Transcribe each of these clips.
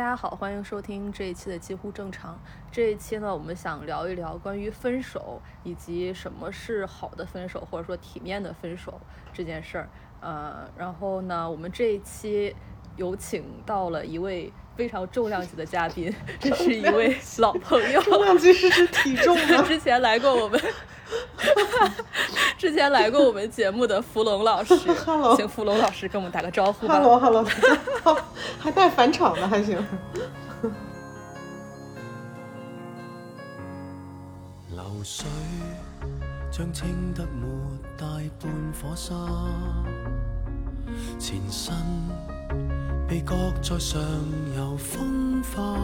大家好，欢迎收听这一期的几乎正常。这一期呢，我们想聊一聊关于分手以及什么是好的分手，或者说体面的分手这件事儿。呃，然后呢，我们这一期有请到了一位非常重量级的嘉宾，这是一位老朋友，重量级是指体重吗？之前来过我们，之前来过我们节目的福龙老师，Hello 请福龙老师跟我们打个招呼吧。Hello Hello，大家好，还带返场的还行。流水將清得沒大半火沙，前身被搁在上游风化。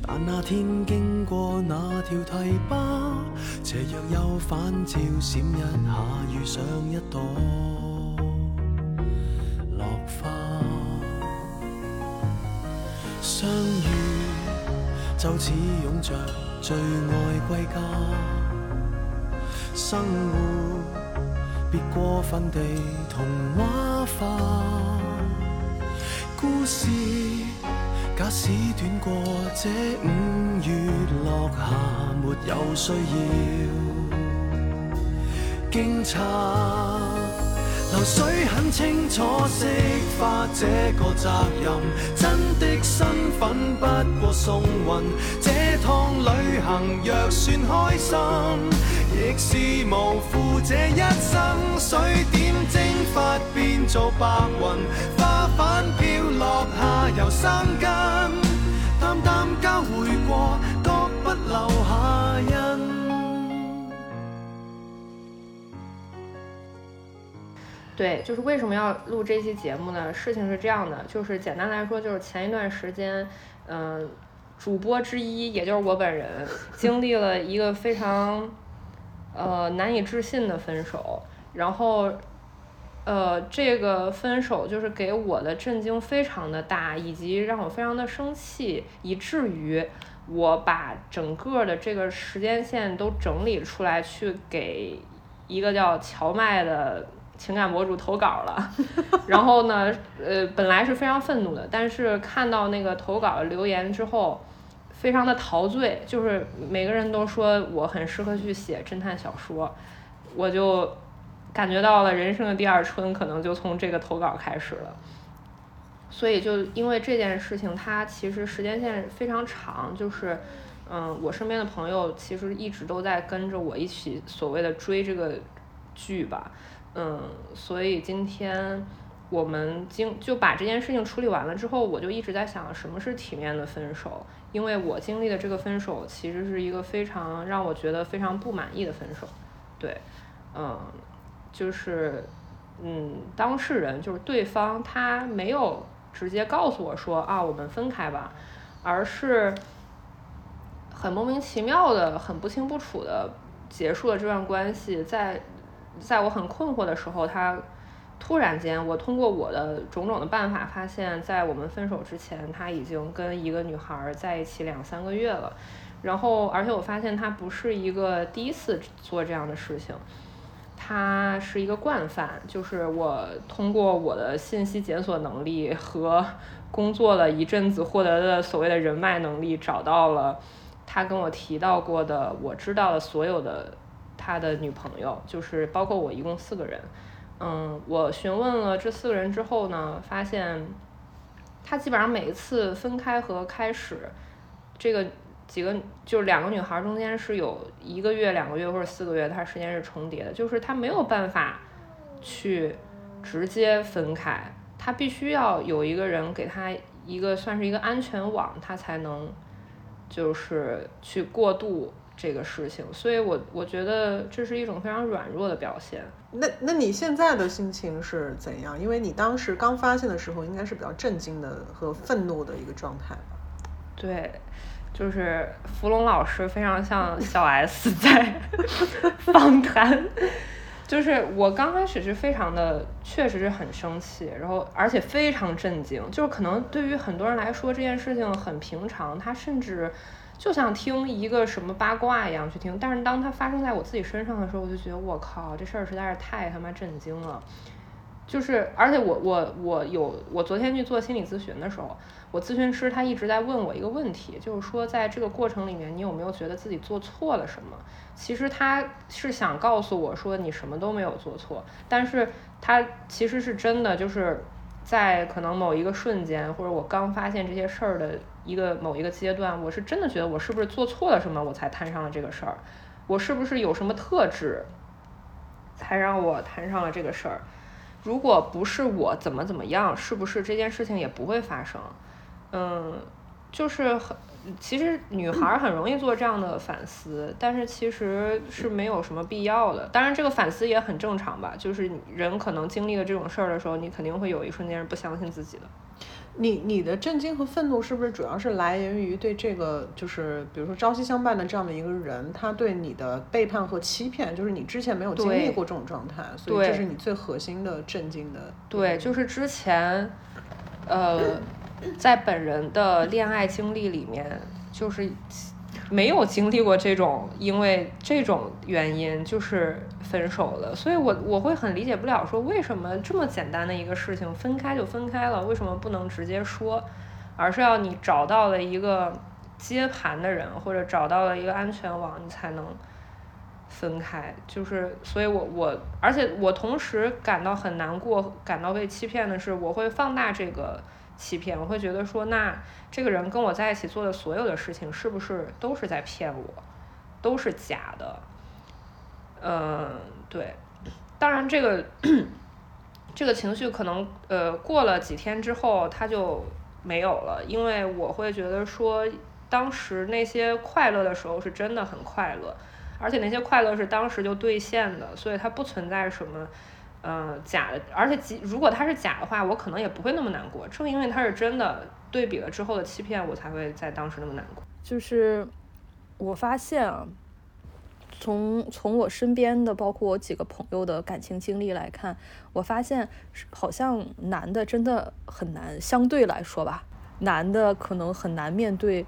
但那天經過那條堤坝，斜阳又反照閃一下，遇上一朵落花。相遇就似擁着最愛歸家，生活別過分地童話化。故事假使短過這五月落下，沒有需要驚詫。流水很清楚釋法這個責任，真的身份不過送運。這趟旅行若算開心，亦是無負這一生。水點蒸發變做白雲，花落下又生根，淡淡交匯過，各不留下印。对，就是为什么要录这期节目呢？事情是这样的，就是简单来说，就是前一段时间，嗯、主播之一，也就是我本人，经历了一个非常呃难以置信的分手，然后呃这个分手就是给我的震惊非常的大，以及让我非常的生气，以至于我把整个的这个时间线都整理出来，去给一个叫荞麦的情感博主投稿了。然后呢，呃，本来是非常愤怒的，但是看到那个投稿留言之后，非常的陶醉，就是每个人都说我很适合去写侦探小说，我就感觉到了人生的第二春，可能就从这个投稿开始了。所以就因为这件事情，它其实时间线非常长，就是，嗯，我身边的朋友其实一直都在跟着我一起所谓的追这个剧吧，嗯，所以今天我们经就把这件事情处理完了之后，我就一直在想什么是体面的分手，因为我经历的这个分手其实是一个非常让我觉得非常不满意的分手，对，嗯，就是，嗯，当事人就是对方他没有直接告诉我说啊我们分开吧，而是很莫名其妙的、很不清不楚的结束了这段关系，在在我很困惑的时候，他突然间，我通过我的种种的办法，发现，在我们分手之前，他已经跟一个女孩在一起两三个月了。然后，而且我发现他不是一个第一次做这样的事情，他是一个惯犯。就是我通过我的信息检索能力和工作了一阵子获得的所谓的人脉能力，找到了他跟我提到过的我知道的所有的他的女朋友，就是包括我一共四个人。嗯，我询问了这四个人之后呢，发现他基本上每一次分开和开始，这个几个就是两个女孩中间是有一个月、两个月或者四个月，她时间是重叠的，就是她没有办法去直接分开，她必须要有一个人给她一个算是一个安全网，她才能就是去过渡这个事情，所以我我觉得这是一种非常软弱的表现。那那你现在的心情是怎样？因为你当时刚发现的时候，应该是比较震惊的和愤怒的一个状态吧？对，就是芙蓉老师非常像小 S 在访谈，就是我刚开始是非常的，确实是很生气，然后而且非常震惊，就是可能对于很多人来说这件事情很平常，他甚至就像听一个什么八卦一样去听，但是当它发生在我自己身上的时候，我就觉得我靠，这事儿实在是太他妈震惊了。就是，而且我我我有我昨天去做心理咨询的时候，我咨询师他一直在问我一个问题，就是说在这个过程里面，你有没有觉得自己做错了什么？其实他是想告诉我说你什么都没有做错，但是他其实是真的就是在可能某一个瞬间，或者我刚发现这些事儿的一个某一个阶段，我是真的觉得我是不是做错了什么，我才摊上了这个事儿，我是不是有什么特质，才让我摊上了这个事儿。如果不是我怎么怎么样，是不是这件事情也不会发生？嗯，就是很，其实女孩儿很容易做这样的反思，但是其实是没有什么必要的。当然，这个反思也很正常吧，就是人可能经历了这种事儿的时候，你肯定会有一瞬间是不相信自己的。你你的震惊和愤怒是不是主要是来源于对这个就是比如说朝夕相伴的这样的一个人，他对你的背叛和欺骗，就是你之前没有经历过这种状态，所以这是你最核心的震惊的。对，就是之前，呃，在本人的恋爱经历里面，就是没有经历过这种因为这种原因就是分手了，所以我我会很理解不了，说为什么这么简单的一个事情分开就分开了，为什么不能直接说，而是要你找到了一个接盘的人，或者找到了一个安全网，你才能。分开，就是，所以我我，而且我同时感到很难过，感到被欺骗的是，我会放大这个欺骗，我会觉得说，那这个人跟我在一起做的所有的事情，是不是都是在骗我，都是假的？嗯，对，当然这个这个情绪可能呃过了几天之后，它就没有了，因为我会觉得说，当时那些快乐的时候是真的很快乐。而且那些快乐是当时就兑现的，所以它不存在什么，呃，假的。而且即如果它是假的话，我可能也不会那么难过。正因为它是真的，对比了之后的欺骗，我才会在当时那么难过。就是我发现啊，从从我身边的，包括我几个朋友的感情经历来看，我发现好像男的真的很难，相对来说吧，男的可能很难面对。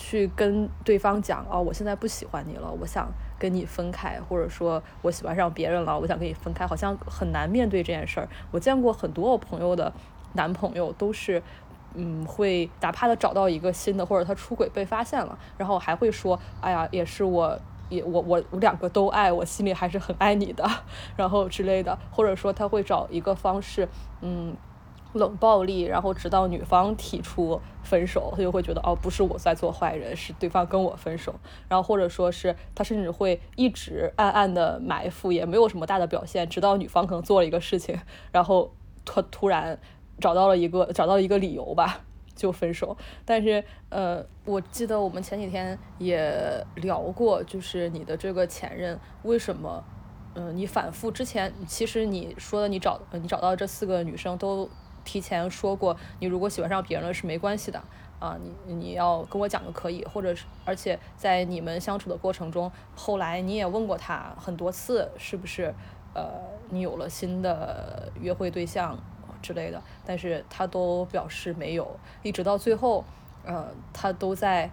去跟对方讲哦，我现在不喜欢你了，我想跟你分开，或者说我喜欢上别人了，我想跟你分开，好像很难面对这件事儿。我见过很多我朋友的男朋友都是，嗯，会哪怕他找到一个新的，或者他出轨被发现了，然后还会说，哎呀，也是我。也我我我两个都爱，我心里还是很爱你的，然后之类的，或者说他会找一个方式，嗯。冷暴力，然后直到女方提出分手，他就会觉得哦，不是我在做坏人，是对方跟我分手。然后或者说是他甚至会一直暗暗的埋伏，也没有什么大的表现，直到女方可能做了一个事情，然后他突然找到了一个找到了一个理由吧，就分手。但是呃，我记得我们前几天也聊过，就是你的这个前任为什么，嗯、你反复之前其实你说的你找你找到这四个女生都。提前说过，你如果喜欢上别人了是没关系的啊，你你要跟我讲就可以，或者是而且在你们相处的过程中，后来你也问过他很多次，是不是呃你有了新的约会对象之类的，但是他都表示没有，一直到最后，呃，他都在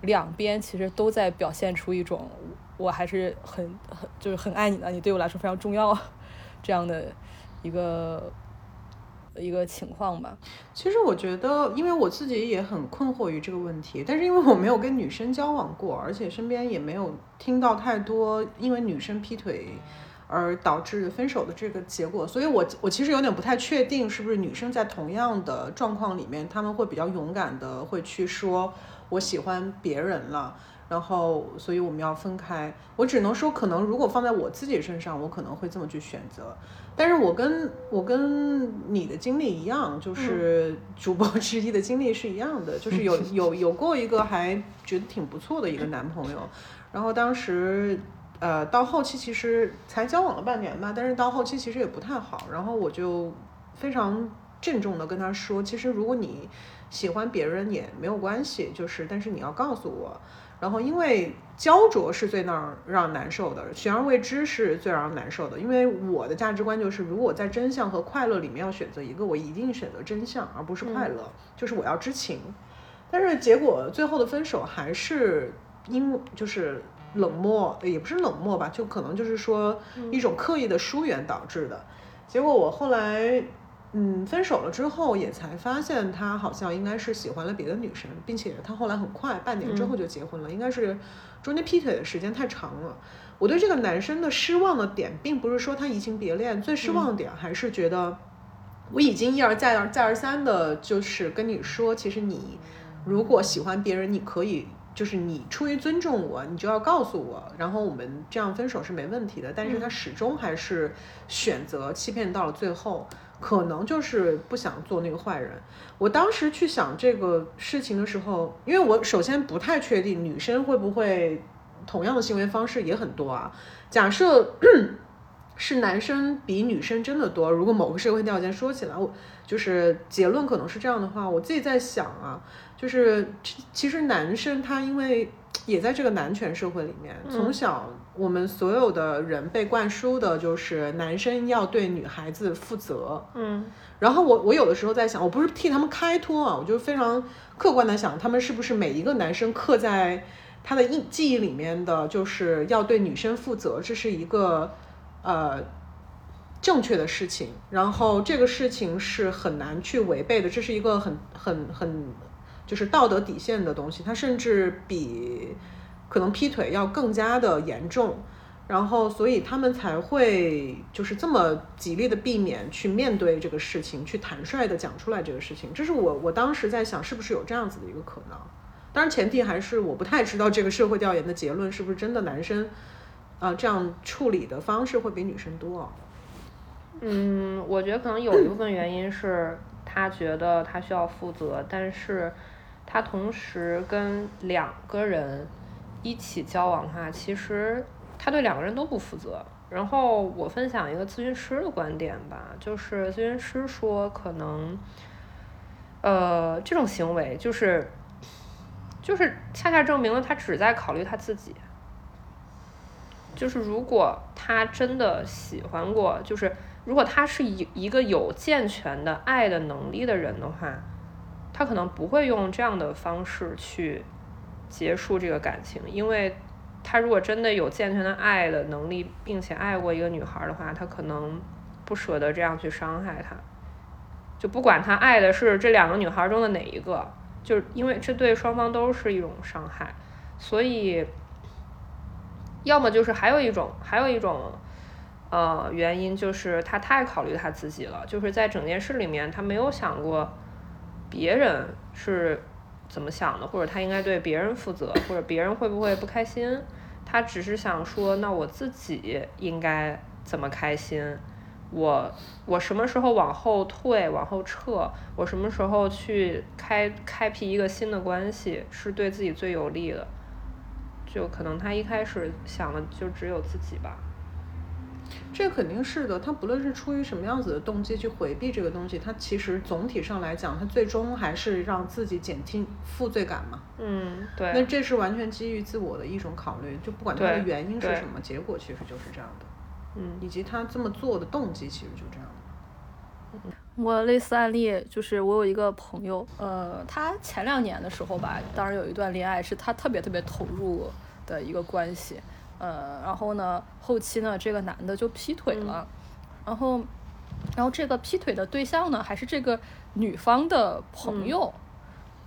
两边其实都在表现出一种我还是很很就是很爱你的，你对我来说非常重要这样的一个。一个情况吧。其实我觉得，因为我自己也很困惑于这个问题，但是因为我没有跟女生交往过，而且身边也没有听到太多因为女生劈腿而导致分手的这个结果，所以我我其实有点不太确定，是不是女生在同样的状况里面，他们会比较勇敢的会去说我喜欢别人了。然后，所以我们要分开。我只能说，可能如果放在我自己身上，我可能会这么去选择。但是我跟我跟你的经历一样，就是主播之一的经历是一样的，就是有 有有过一个还觉得挺不错的一个男朋友，然后当时呃到后期其实才交往了半年吧，但是到后期其实也不太好，然后我就非常郑重的跟他说，其实如果你喜欢别人也没有关系，就是但是你要告诉我。然后，因为焦灼是最让让人难受的，悬而未知是最让人难受的。因为我的价值观就是，如果在真相和快乐里面要选择一个，我一定选择真相，而不是快乐。就是我要知情。但是结果最后的分手还是因就是冷漠，也不是冷漠吧，就可能就是说一种刻意的疏远导致的。结果我后来，嗯，分手了之后，也才发现他好像应该是喜欢了别的女生，并且他后来很快半年之后就结婚了，应该是中间劈腿的时间太长了。我对这个男生的失望的点，并不是说他移情别恋，最失望的点还是觉得我已经一而再而再而三的，就是跟你说，其实你如果喜欢别人，你可以。就是你出于尊重我，你就要告诉我，然后我们这样分手是没问题的。但是他始终还是选择欺骗到了最后，可能就是不想做那个坏人。我当时去想这个事情的时候，因为我首先不太确定女生会不会同样的行为方式也很多啊。假设 是男生比女生真的多，如果某个社会条件说起来，我就是结论可能是这样的话，我自己在想啊。就是其实男生他因为也在这个男权社会里面，从小我们所有的人被灌输的就是男生要对女孩子负责。嗯，然后我我有的时候在想，我不是替他们开脱啊，我就非常客观的想，他们是不是每一个男生刻在他的印记忆里面的，就是要对女生负责，这是一个呃正确的事情，然后这个事情是很难去违背的，这是一个很很很。就是道德底线的东西，它甚至比可能劈腿要更加的严重，然后所以他们才会就是这么极力的避免去面对这个事情，去坦率的讲出来这个事情。这是我我当时在想，是不是有这样子的一个可能？当然前提还是我不太知道这个社会调研的结论是不是真的，男生啊这样处理的方式会比女生多。嗯，我觉得可能有一部分原因是他觉得他需要负责，但是。他同时跟两个人一起交往的话，其实他对两个人都不负责。然后我分享一个咨询师的观点吧，就是咨询师说，可能，呃，这种行为就是，就是恰恰证明了他只在考虑他自己。就是如果他真的喜欢过，就是如果他是一一个有健全的爱的能力的人的话。他可能不会用这样的方式去结束这个感情，因为他如果真的有健全的爱的能力，并且爱过一个女孩的话，他可能不舍得这样去伤害她。就不管他爱的是这两个女孩中的哪一个，就是因为这对双方都是一种伤害，所以要么就是还有一种，还有一种呃原因就是他太考虑他自己了，就是在整件事里面他没有想过。别人是怎么想的，或者他应该对别人负责，或者别人会不会不开心？他只是想说，那我自己应该怎么开心？我我什么时候往后退、往后撤？我什么时候去开开辟一个新的关系，是对自己最有利的？就可能他一开始想的就只有自己吧。这肯定是的，他不论是出于什么样子的动机去回避这个东西，他其实总体上来讲，他最终还是让自己减轻负罪感嘛。嗯，对。那这是完全基于自我的一种考虑，就不管他的原因是什么，结果其实就是这样的。嗯，以及他这么做的动机其实就这样的。我类似案例就是我有一个朋友，呃，他前两年的时候吧，当然有一段恋爱是他特别特别投入的一个关系。呃，然后呢，后期呢，这个男的就劈腿了，然后，然后这个劈腿的对象呢，还是这个女方的朋友，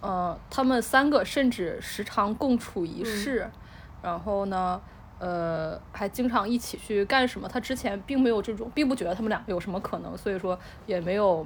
呃，他们三个甚至时常共处一室，然后呢，呃，还经常一起去干什么？他之前并没有这种，并不觉得他们俩有什么可能，所以说也没有。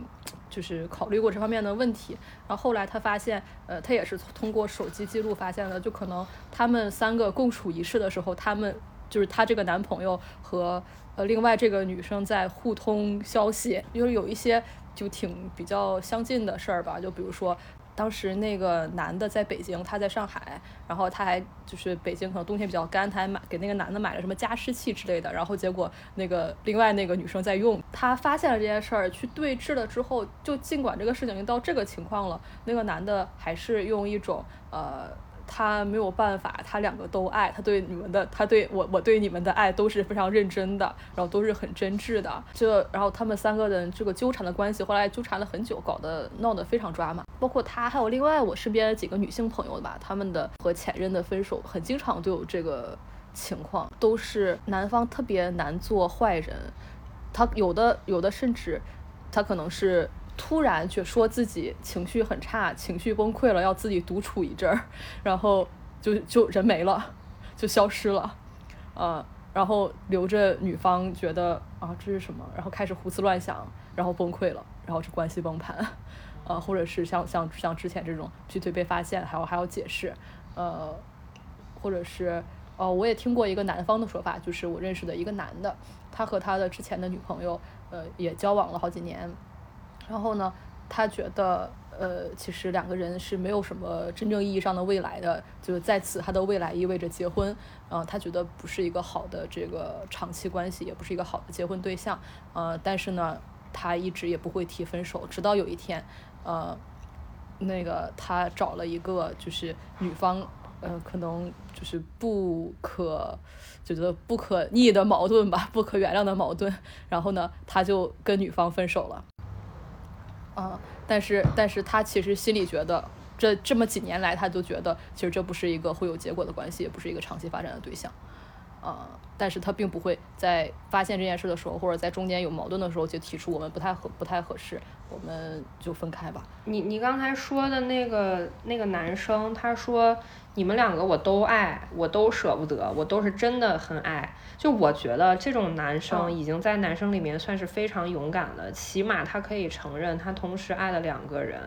就是考虑过这方面的问题，然后后来他发现，呃，他也是通过手机记录发现的，就可能他们三个共处一室的时候，他们就是他这个男朋友和呃另外这个女生在互通消息，就是有一些就挺比较相近的事儿吧，就比如说。当时那个男的在北京，他在上海，然后他还就是北京可能冬天比较干，他还买给那个男的买了什么加湿器之类的，然后结果那个另外那个女生在用，他发现了这件事儿，去对峙了之后，就尽管这个事情已经到这个情况了，那个男的还是用一种呃。他没有办法，他两个都爱，他对你们的，他对我，我对你们的爱都是非常认真的，然后都是很真挚的。就然后他们三个人这个纠缠的关系，后来纠缠了很久，搞得闹得非常抓马。包括他还有另外我身边的几个女性朋友吧，他们的和前任的分手，很经常都有这个情况，都是男方特别难做坏人。他有的有的甚至他可能是突然却说自己情绪很差，情绪崩溃了，要自己独处一阵儿，然后就就人没了，就消失了，呃，然后留着女方觉得啊这是什么，然后开始胡思乱想，然后崩溃了，然后这关系崩盘，呃，或者是像像像之前这种劈腿被发现，还有还要解释，呃，或者是呃，我也听过一个男方的说法，就是我认识的一个男的，他和他的之前的女朋友，呃，也交往了好几年，然后呢，他觉得，呃，其实两个人是没有什么真正意义上的未来的，就是在此他的未来意味着结婚，呃，他觉得不是一个好的这个长期关系，也不是一个好的结婚对象，呃，但是呢，他一直也不会提分手，直到有一天，呃，那个他找了一个就是女方，呃，可能就是不可就觉得不可逆的矛盾吧，不可原谅的矛盾，然后呢，他就跟女方分手了。啊、但是但是他其实心里觉得，这这么几年来，他就觉得其实这不是一个会有结果的关系，也不是一个长期发展的对象。啊、但是他并不会在发现这件事的时候，或者在中间有矛盾的时候，就提出我们不太合不太合适，我们就分开吧。你你刚才说的那个那个男生，他说你们两个我都爱，我都舍不得，我都是真的很爱。就我觉得这种男生嗯已经在男生里面算是非常勇敢的，起码他可以承认他同时爱了两个人，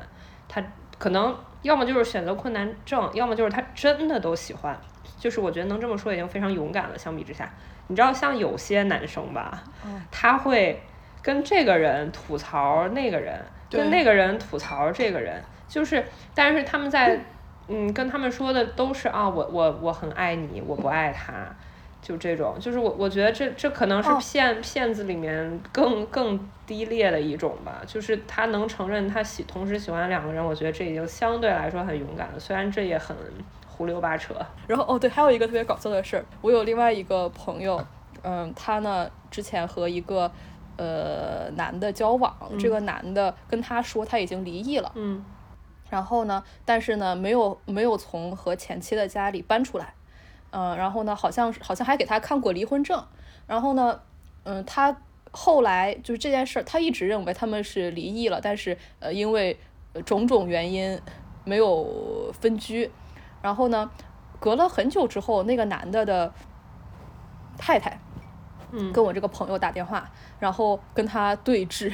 他可能要么就是选择困难症，要么就是他真的都喜欢。就是我觉得能这么说已经非常勇敢了。相比之下，你知道像有些男生吧，嗯他会跟这个人吐槽那个人，跟那个人吐槽这个人，就是，但是他们在，嗯，跟他们说的都是啊，我我我很爱你，我不爱他，就这种，就是我我觉得这这可能是哦。骗骗子里面更更低劣的一种吧，就是他能承认他喜同时喜欢两个人，我觉得这已经相对来说很勇敢了，虽然这也很胡溜八扯。然后哦，对，还有一个特别搞笑的事儿，我有另外一个朋友，嗯，他呢之前和一个呃男的交往，这个男的跟他说他已经离异了，嗯然后呢，但是呢没有没有从和前妻的家里搬出来，嗯、然后呢好像好像还给他看过离婚证，然后呢，嗯、他后来就是这件事儿，他一直认为他们是离异了，但是呃因为呃种种原因没有分居，然后呢，隔了很久之后，那个男的的太太嗯。跟我这个朋友打电话，然后跟他对峙，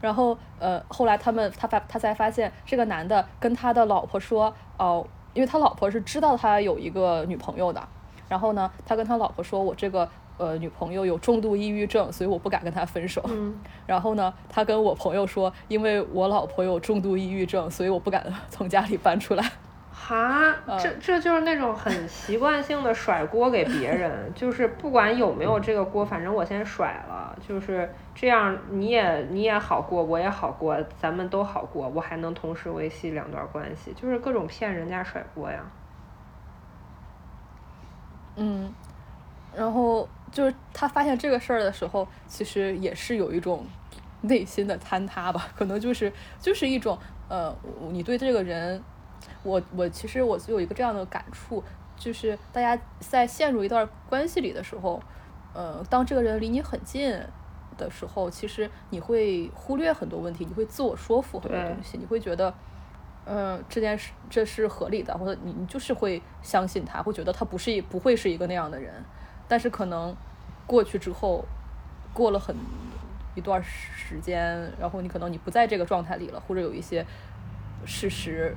然后呃，后来他们他发他才发现这个男的跟他的老婆说，哦、因为他老婆是知道他有一个女朋友的，然后呢，他跟他老婆说，我这个呃女朋友有重度抑郁症，所以我不敢跟他分手。嗯，然后呢，他跟我朋友说，因为我老婆有重度抑郁症，所以我不敢从家里搬出来。哈，这这就是那种很习惯性的甩锅给别人，就是不管有没有这个锅，反正我先甩了，就是这样，你也你也好过，我也好过，咱们都好过，我还能同时维系两段关系，就是各种骗人家甩锅呀。嗯，然后就是他发现这个事儿的时候，其实也是有一种内心的坍塌吧，可能就是就是一种呃，你对这个人，我我其实我有一个这样的感触，就是大家在陷入一段关系里的时候，呃，当这个人离你很近的时候，其实你会忽略很多问题，你会自我说服很多东西，你会觉得。嗯，这件事这是合理的，或者你你就是会相信他，会觉得他不是一不会是一个那样的人，但是可能过去之后，过了很一段时间，然后你可能你不在这个状态里了，或者有一些事实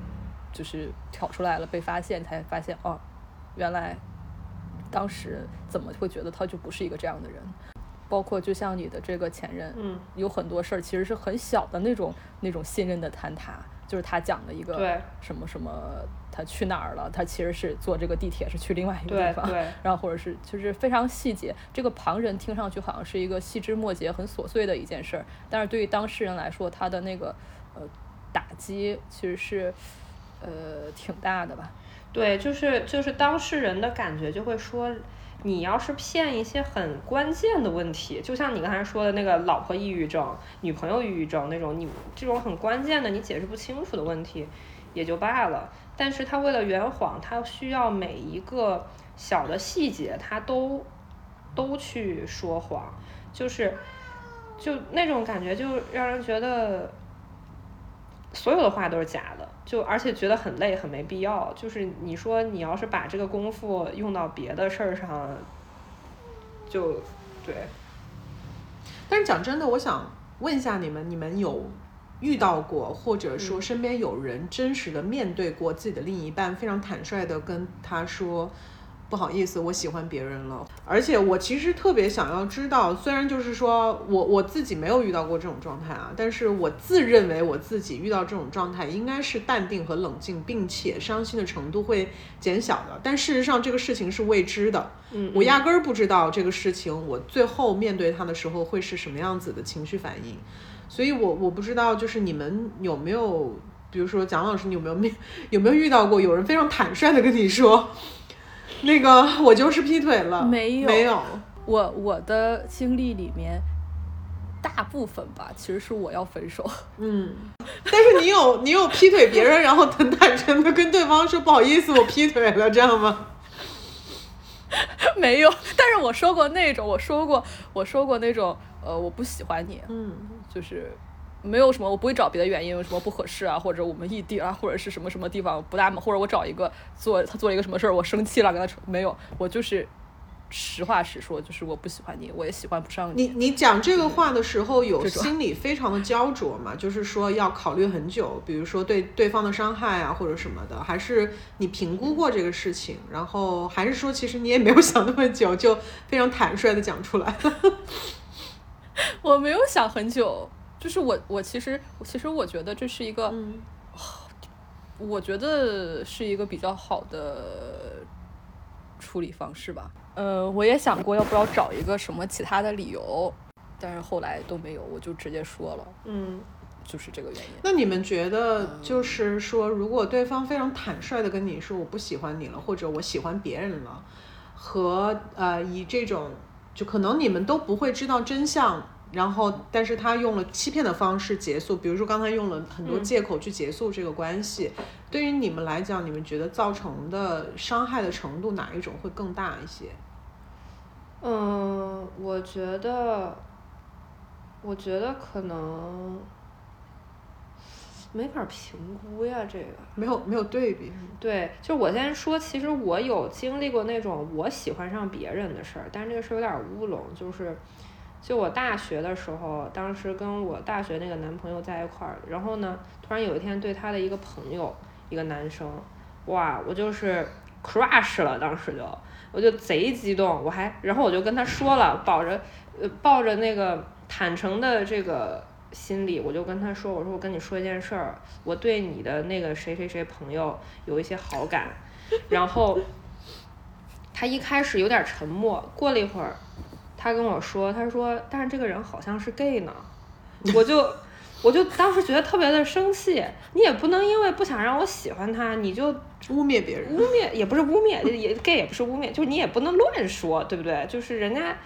就是挑出来了，被发现，才发现哦，原来当时怎么会觉得他就不是一个这样的人。包括就像你的这个前任，嗯，有很多事儿其实是很小的那种那种信任的坍塌，就是他讲的一个什么什么，他去哪儿了？他其实是坐这个地铁是去另外一个地方，对然后或者是就是非常细节，这个旁人听上去好像是一个细枝末节、很琐碎的一件事儿，但是对于当事人来说，他的那个呃打击其实是呃挺大的吧。对，就是就是当事人的感觉就会说，你要是骗一些很关键的问题，就像你刚才说的那个老婆抑郁症、女朋友抑郁症那种，你这种很关键的你解释不清楚的问题，也就罢了。但是他为了圆谎，他需要每一个小的细节，他都都去说谎，就是就那种感觉就让人觉得所有的话都是假的，就而且觉得很累，很没必要。就是你说你要是把这个功夫用到别的事儿上，就对。但是讲真的，我想问一下你们，你们有遇到过，或者说身边有人真实的面对过自己的另一半，非常坦率的跟他说。不好意思，我喜欢别人了，而且我其实特别想要知道，虽然就是说我我自己没有遇到过这种状态啊，但是我自认为我自己遇到这种状态应该是淡定和冷静，并且伤心的程度会减小的。但事实上这个事情是未知的，嗯，我压根儿不知道这个事情，我最后面对他的时候会是什么样子的情绪反应，所以我我不知道，就是你们有没有，比如说蒋老师，你有没有面有没有遇到过有人非常坦率的跟你说？那个 我就是劈腿了，没有没有，我我的经历里面，大部分吧，其实是我要分手。嗯，但是你有 你有劈腿别人，然后很坦诚的跟对方说不好意思，我劈腿了，这样吗？没有，但是我说过那种，我说过我说过那种，呃，我不喜欢你，嗯，就是。没有什么，我不会找别的原因，有什么不合适啊，或者我们异地啊，或者是什么什么地方不大，或者我找一个做他做了一个什么事儿，我生气了跟他说没有，我就是实话实说，就是我不喜欢你，我也喜欢不上你。你你讲这个话的时候有心里非常的焦灼吗？就是说要考虑很久，比如说对对方的伤害啊或者什么的，还是你评估过这个事情，然后还是说其实你也没有想那么久，就非常坦率的讲出来？我没有想很久。就是我，我其实，其实我觉得这是一个，我觉得是一个比较好的处理方式吧。呃，我也想过要不要找一个什么其他的理由，但是后来都没有，我就直接说了。嗯，就是这个原因。那你们觉得，就是说，如果对方非常坦率的跟你说我不喜欢你了，或者我喜欢别人了，和呃以这种，就可能你们都不会知道真相。然后，但是他用了欺骗的方式结束，比如说刚才用了很多借口去结束这个关系。对于你们来讲，你们觉得造成的伤害的程度哪一种会更大一些？嗯，我觉得，我觉得可能没法评估呀，这个没有没有对比。对，就我先说，其实我有经历过那种我喜欢上别人的事儿，但是这个事儿有点乌龙，就是。就我大学的时候，当时跟我大学那个男朋友在一块儿，然后呢，突然有一天对他的一个朋友，一个男生，哇，我就是 crush 了，当时就，我就贼激动，我还，然后我就跟他说了，抱着，呃，抱着那个坦诚的这个心理，我就跟他说，我说我跟你说一件事儿，我对你的那个谁谁谁朋友有一些好感，然后，他一开始有点沉默，过了一会儿。他跟我说，他说，但是这个人好像是 gay 呢，我就，我就当时觉得特别的生气。你也不能因为不想让我喜欢他，你就污蔑别人，污蔑也不是污蔑，也 gay 也不是污蔑，就是你也不能乱说，对不对？就是人家，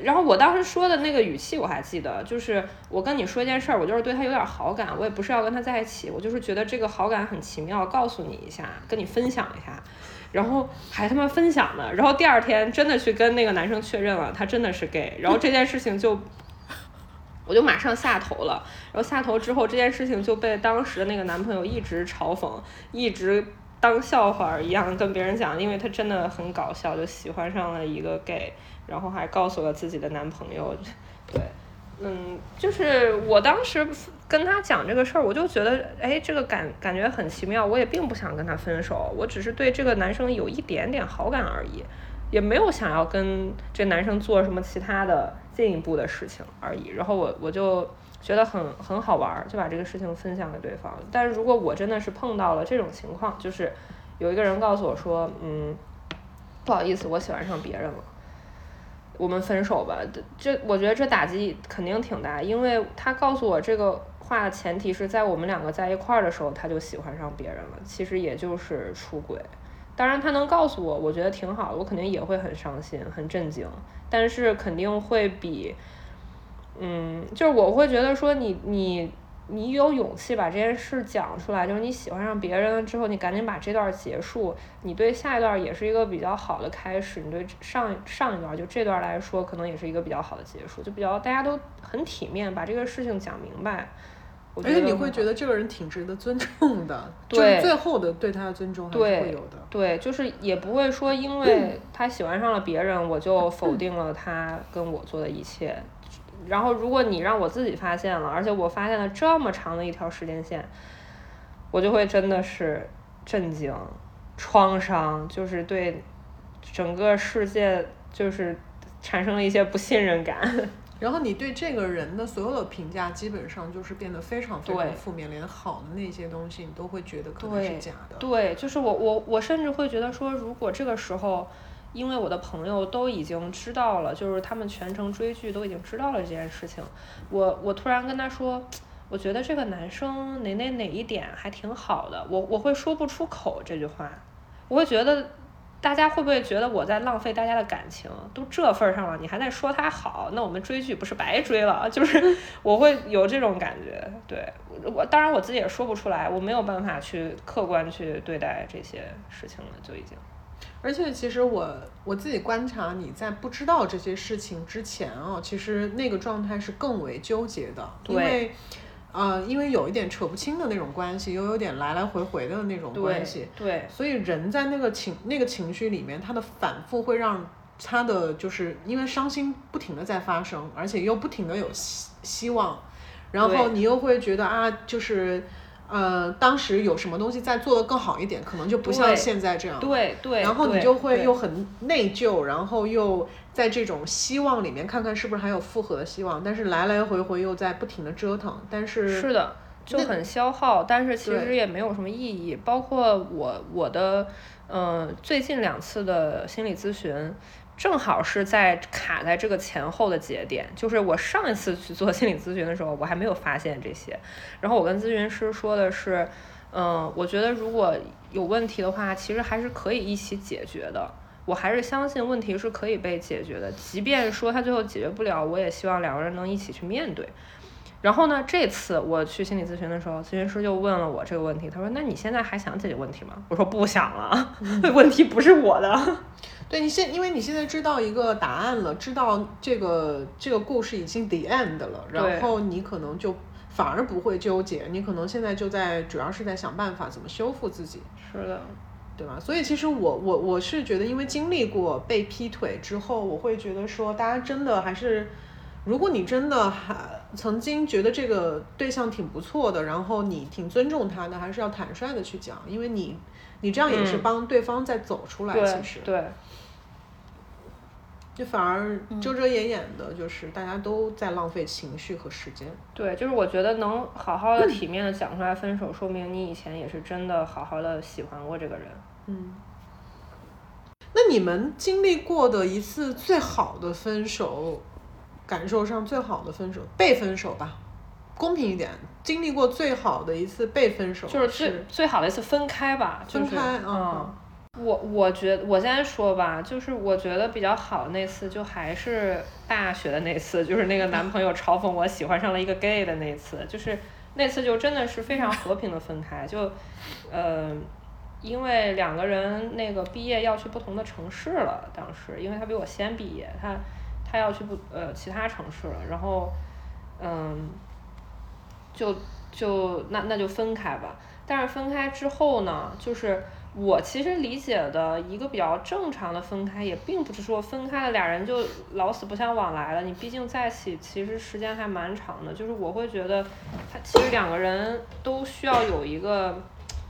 然后我当时说的那个语气我还记得，就是我跟你说一件事儿，我就是对他有点好感，我也不是要跟他在一起，我就是觉得这个好感很奇妙，告诉你一下，跟你分享一下。然后还他妈分享呢，然后第二天真的去跟那个男生确认了，他真的是 gay，然后这件事情就，我就马上下头了，然后下头之后这件事情就被当时的那个男朋友一直嘲讽，一直当笑话一样跟别人讲，因为他真的很搞笑，就喜欢上了一个 gay，然后还告诉了自己的男朋友，对。嗯，就是我当时跟他讲这个事儿，我就觉得，哎，这个感感觉很奇妙。我也并不想跟他分手，我只是对这个男生有一点点好感而已，也没有想要跟这男生做什么其他的进一步的事情而已。然后我我就觉得很很好玩，就把这个事情分享给对方。但是如果我真的是碰到了这种情况，就是有一个人告诉我说，嗯，不好意思，我喜欢上别人了。我们分手吧，这我觉得这打击肯定挺大，因为他告诉我这个话的前提是在我们两个在一块儿的时候他就喜欢上别人了，其实也就是出轨。当然他能告诉我，我觉得挺好的，我肯定也会很伤心、很震惊，但是肯定会比，嗯，就是我会觉得说你你你有勇气把这件事讲出来，就是你喜欢上别人了之后，你赶紧把这段结束，你对下一段也是一个比较好的开始，你对上上一段就这段来说，可能也是一个比较好的结束，就比较大家都很体面，把这个事情讲明白。而且你会觉得这个人挺值得尊重的，就是，最后的对他的尊重还是会有的。对，就是也不会说因为他喜欢上了别人，我就否定了他跟我做的一切。然后，如果你让我自己发现了，而且我发现了这么长的一条时间线，我就会真的是震惊、创伤，就是对整个世界就是产生了一些不信任感。然后你对这个人的所有的评价，基本上就是变得非常非常负面，连好的那些东西你都会觉得可能是假的。对，就是我我我甚至会觉得说，如果这个时候。因为我的朋友都已经知道了，就是他们全程追剧都已经知道了这件事情。我我突然跟他说，我觉得这个男生哪哪哪一点还挺好的，我我会说不出口这句话。我会觉得，大家会不会觉得我在浪费大家的感情？都这份上了，你还在说他好，那我们追剧不是白追了？就是我会有这种感觉。对我当然我自己也说不出来，我没有办法去客观去对待这些事情了，就已经。而且其实我我自己观察你在不知道这些事情之前啊，其实那个状态是更为纠结的，因为，呃，因为有一点扯不清的那种关系，又有点来来回回的那种关系，对，所以人在那个情那个情绪里面，他的反复会让他的就是因为伤心不停的在发生，而且又不停的有希希望，然后你又会觉得啊，就是。呃，当时有什么东西再做的更好一点，可能就不像现在这样。对对。然后你就会又很内疚，然后又在这种希望里面看看是不是还有复合的希望，但是来来回回又在不停的折腾，但是是的，就很消耗，但是其实也没有什么意义。包括我我的嗯最近两次的心理咨询。正好是在卡在这个前后的节点，就是我上一次去做心理咨询的时候，我还没有发现这些。然后我跟咨询师说的是，嗯，我觉得如果有问题的话，其实还是可以一起解决的。我还是相信问题是可以被解决的，即便说他最后解决不了，我也希望两个人能一起去面对。然后呢，这次我去心理咨询的时候，咨询师就问了我这个问题，他说：“那你现在还想解决问题吗？”我说：“不想了，问题不是我的。”对你现，因为你现在知道一个答案了，知道这个这个故事已经 the end 了，然后你可能就反而不会纠结，你可能现在就在主要是在想办法怎么修复自己。是的，对吧？所以其实我我我是觉得，因为经历过被劈腿之后，我会觉得说，大家真的还是，如果你真的还曾经觉得这个对象挺不错的，然后你挺尊重他的，还是要坦率的去讲，因为你你这样也是帮对方在走出来。其实对。就反而遮遮掩掩的，就是大家都在浪费情绪和时间。对，就是我觉得能好好的、体面的讲出来分手，说明你以前也是真的好好的喜欢过这个人。嗯。那你们经历过的一次最好的分手，感受上最好的分手，被分手吧，公平一点，经历过最好的一次被分手，就是最最好的一次分开吧，分开，嗯。我我觉我先说吧，就是我觉得比较好的那次，就还是大学的那次，就是那个男朋友嘲讽我喜欢上了一个 gay 的那次，就是那次就真的是非常和平的分开，就呃，因为两个人那个毕业要去不同的城市了，当时因为他比我先毕业，他他要去不呃其他城市了，然后嗯，就就那那就分开吧，但是分开之后呢，就是。我其实理解的一个比较正常的分开，也并不是说分开了俩人就老死不相往来了。你毕竟在一起，其实时间还蛮长的。就是我会觉得，他其实两个人都需要有一个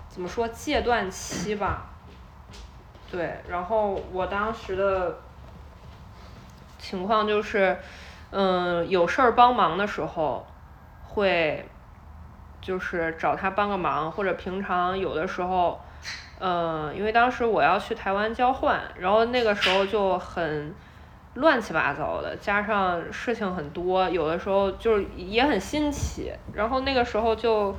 怎么说戒断期吧。对，然后我当时的情况就是，嗯，有事儿帮忙的时候，会就是找他帮个忙，或者平常有的时候。嗯，因为当时我要去台湾交换，然后那个时候就很乱七八糟的，加上事情很多，有的时候就是也很新奇。然后那个时候就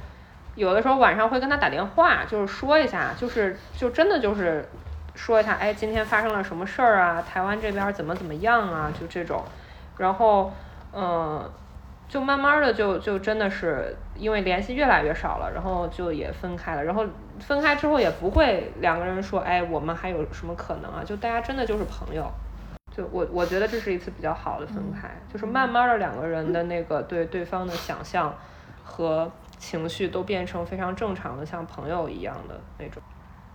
有的时候晚上会跟他打电话，就是说一下，就是就真的就是说一下，哎，今天发生了什么事儿啊？台湾这边怎么怎么样啊？就这种。然后，嗯，就慢慢的就就真的是因为联系越来越少了，然后就也分开了，然后分开之后也不会两个人说，哎，我们还有什么可能啊？就大家真的就是朋友。就我我觉得这是一次比较好的分开，就是慢慢的两个人的那个对对方的想象和情绪都变成非常正常的，像朋友一样的那种。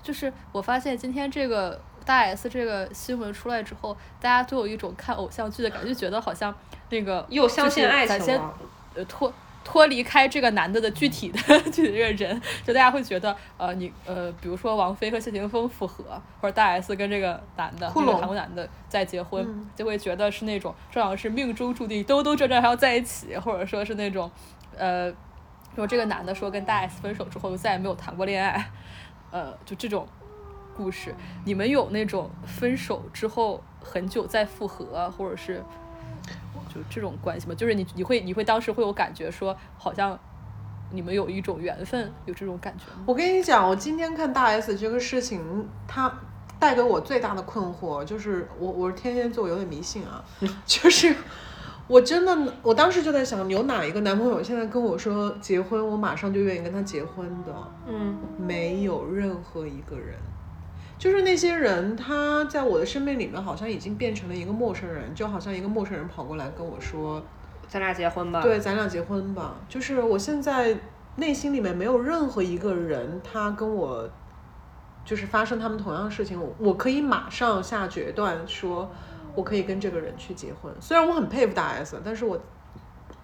就是我发现今天这个大 S 这个新闻出来之后，大家都有一种看偶像剧的感觉，就觉得好像那个又相信爱情。呃脱脱离开这个男的的具体的 具体这个人，就大家会觉得呃你呃比如说王菲和谢霆锋复合，或者大 S 跟这个男的韩国男的在结婚，嗯就会觉得是那种正好是命中注定，兜兜转转还要在一起，或者说是那种呃说这个男的说跟大 S 分手之后就再也没有谈过恋爱，呃就这种故事，你们有那种分手之后很久再复合，或者是就这种关系吗？就是你你会你会当时会有感觉说，好像你们有一种缘分，有这种感觉吗？我跟你讲，我今天看大 S 这个事情，它带给我最大的困惑就是我我是天蝎座，有点迷信啊，就是我真的我当时就在想，有哪一个男朋友现在跟我说结婚，我马上就愿意跟他结婚的？嗯，没有任何一个人。就是那些人，他在我的生命里面好像已经变成了一个陌生人，就好像一个陌生人跑过来跟我说，咱俩结婚吧。，对，咱俩结婚吧。就是我现在内心里面没有任何一个人，他跟我就是发生他们同样的事情，我我可以马上下决断说，我可以跟这个人去结婚。虽然我很佩服大 S，但是我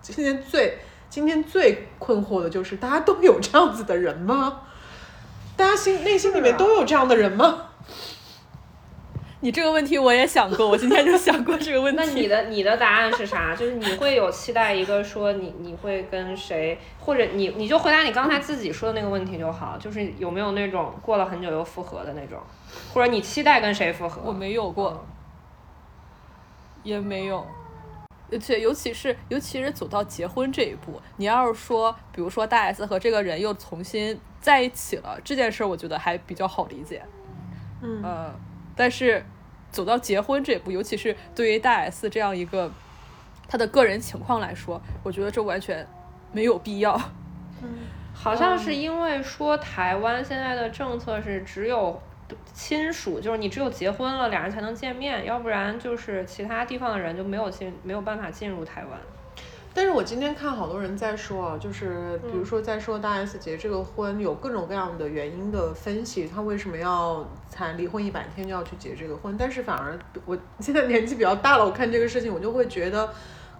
今天最今天最困惑的就是，大家都有这样子的人吗？大家心内心里面都有这样的人吗？你这个问题我也想过，我今天就想过这个问题。那你的你的答案是啥？就是你会有期待一个说你你会跟谁，或者你你就回答你刚才自己说的那个问题就好，就是有没有那种过了很久又复合的那种，或者你期待跟谁复合？我没有过，也没有。而且，尤其是尤其是走到结婚这一步，你要是说，比如说大 S 和这个人又重新在一起了，这件事儿我觉得还比较好理解。嗯呃，但是走到结婚这一步，尤其是对于大 S 这样一个她的个人情况来说，我觉得这完全没有必要。嗯好像是因为说台湾现在的政策是只有亲属，就是你只有结婚了，俩人才能见面，要不然就是其他地方的人就没有进没有办法进入台湾。但是我今天看好多人在说啊，就是比如说在说大 S 结这个婚有各种各样的原因的分析，她为什么要才离婚一百天就要去结这个婚？但是反而我现在年纪比较大了，我看这个事情我就会觉得，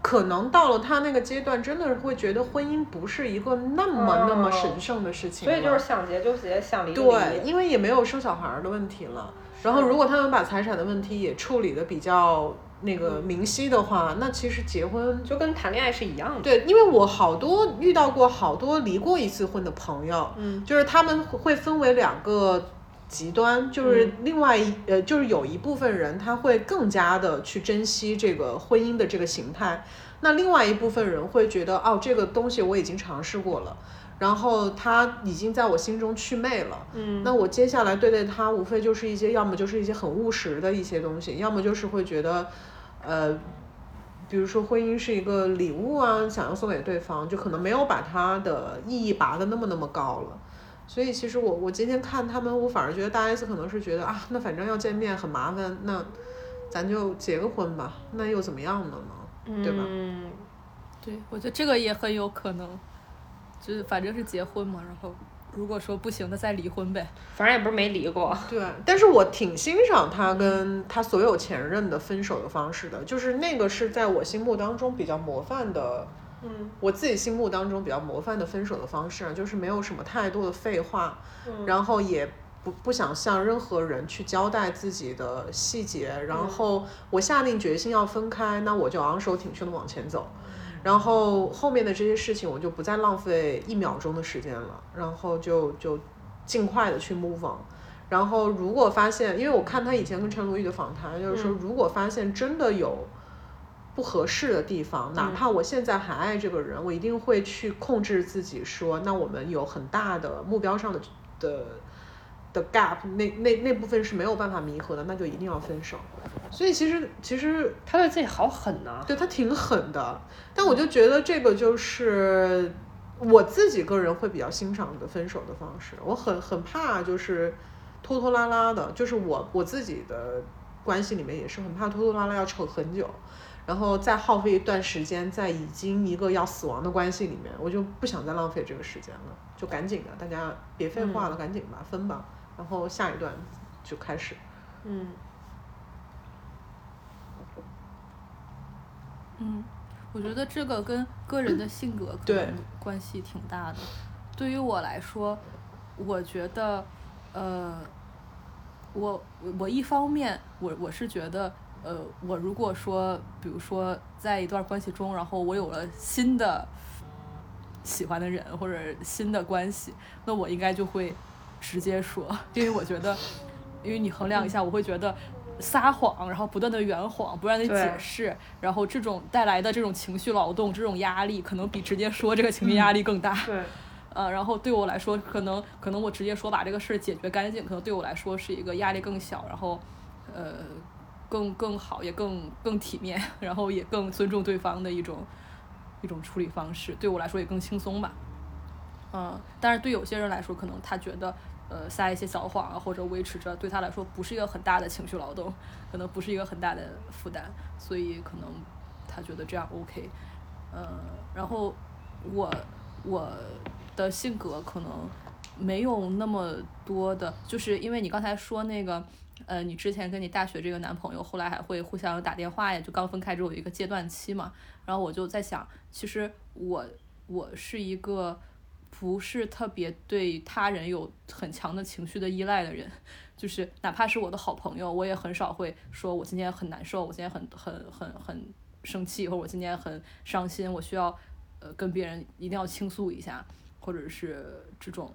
可能到了他那个阶段，真的会觉得婚姻不是一个那么那么神圣的事情了。所以就是想结就结，想离就对，离。因为也没有生小孩儿的问题了。然后，如果他们把财产的问题也处理的比较那个明晰的话，那其实结婚就跟谈恋爱是一样的。对，因为我好多遇到过好多离过一次婚的朋友，嗯，就是他们会分为两个极端，就是另外一呃，就是有一部分人他会更加的去珍惜这个婚姻的这个形态，那另外一部分人会觉得哦，这个东西我已经尝试过了。然后他已经在我心中祛魅了，嗯，那我接下来对待他，无非就是一些，要么就是一些很务实的一些东西，要么就是会觉得，呃，比如说婚姻是一个礼物啊，想要送给对方，就可能没有把它的意义拔得那么那么高了。所以其实我我今天看他们，我反而觉得大 S 可能是觉得啊，那反正要见面很麻烦，那咱就结个婚吧，那又怎么样的呢？对吧嗯，对，我觉得这个也很有可能，就是反正是结婚嘛，然后如果说不行，那再离婚呗。反正也不是没离过。对，但是我挺欣赏他跟他所有前任的分手的方式的，就是那个是在我心目当中比较模范的，嗯。我自己心目当中比较模范的分手的方式啊，就是没有什么太多的废话，嗯。然后也不不想向任何人去交代自己的细节，然后我下定决心要分开，那我就昂首挺胸的往前走。然后后面的这些事情，我就不再浪费一秒钟的时间了，然后就就尽快的去 move on。然后如果发现，因为我看他以前跟陈鲁豫的访谈，就是说如果发现真的有不合适的地方，哪怕我现在还爱这个人，我一定会去控制自己说，那我们有很大的目标上的的的 gap 那那那部分是没有办法弥合的，那就一定要分手。所以其实其实他对自己好狠呐、对他挺狠的，但我就觉得这个就是我自己个人会比较欣赏的分手的方式。我很很怕就是拖拖拉拉的，就是我我自己的关系里面也是很怕拖拖拉拉要扯很久，然后再耗费一段时间在已经一个要死亡的关系里面，我就不想再浪费这个时间了，就赶紧的，大家别废话了，赶紧吧，分吧，然后下一段就开始。嗯嗯，我觉得这个跟个人的性格可对能关系挺大的。对于我来说，我觉得，呃，我我我一方面，我我是觉得，呃，我如果说，比如说在一段关系中，然后我有了新的喜欢的人或者新的关系，那我应该就会直接说，因为我觉得，因为你衡量一下，我会觉得。撒谎，然后不断的圆谎，不断的解释，然后这种带来的这种情绪劳动、这种压力，可能比直接说这个情绪压力更大。对，呃，然后对我来说，可能可能我直接说把这个事儿解决干净，可能对我来说是一个压力更小，然后呃更更好，也更更体面，然后也更尊重对方的一种一种处理方式，对我来说也更轻松吧。嗯，但是对有些人来说，可能他觉得呃撒一些小谎啊，或者维持着，对他来说不是一个很大的情绪劳动，可能不是一个很大的负担，所以可能他觉得这样 OK。嗯，然后我我的性格可能没有那么多的，就是因为你刚才说那个，呃，你之前跟你大学这个男朋友，后来还会互相打电话呀，就刚分开之后有一个阶段期嘛，然后我就在想，其实我我是一个不是特别对他人有很强的情绪的依赖的人，就是哪怕是我的好朋友，我也很少会说我今天很难受，我今天很很很很生气，或者我今天很伤心，我需要呃跟别人一定要倾诉一下，或者是这种，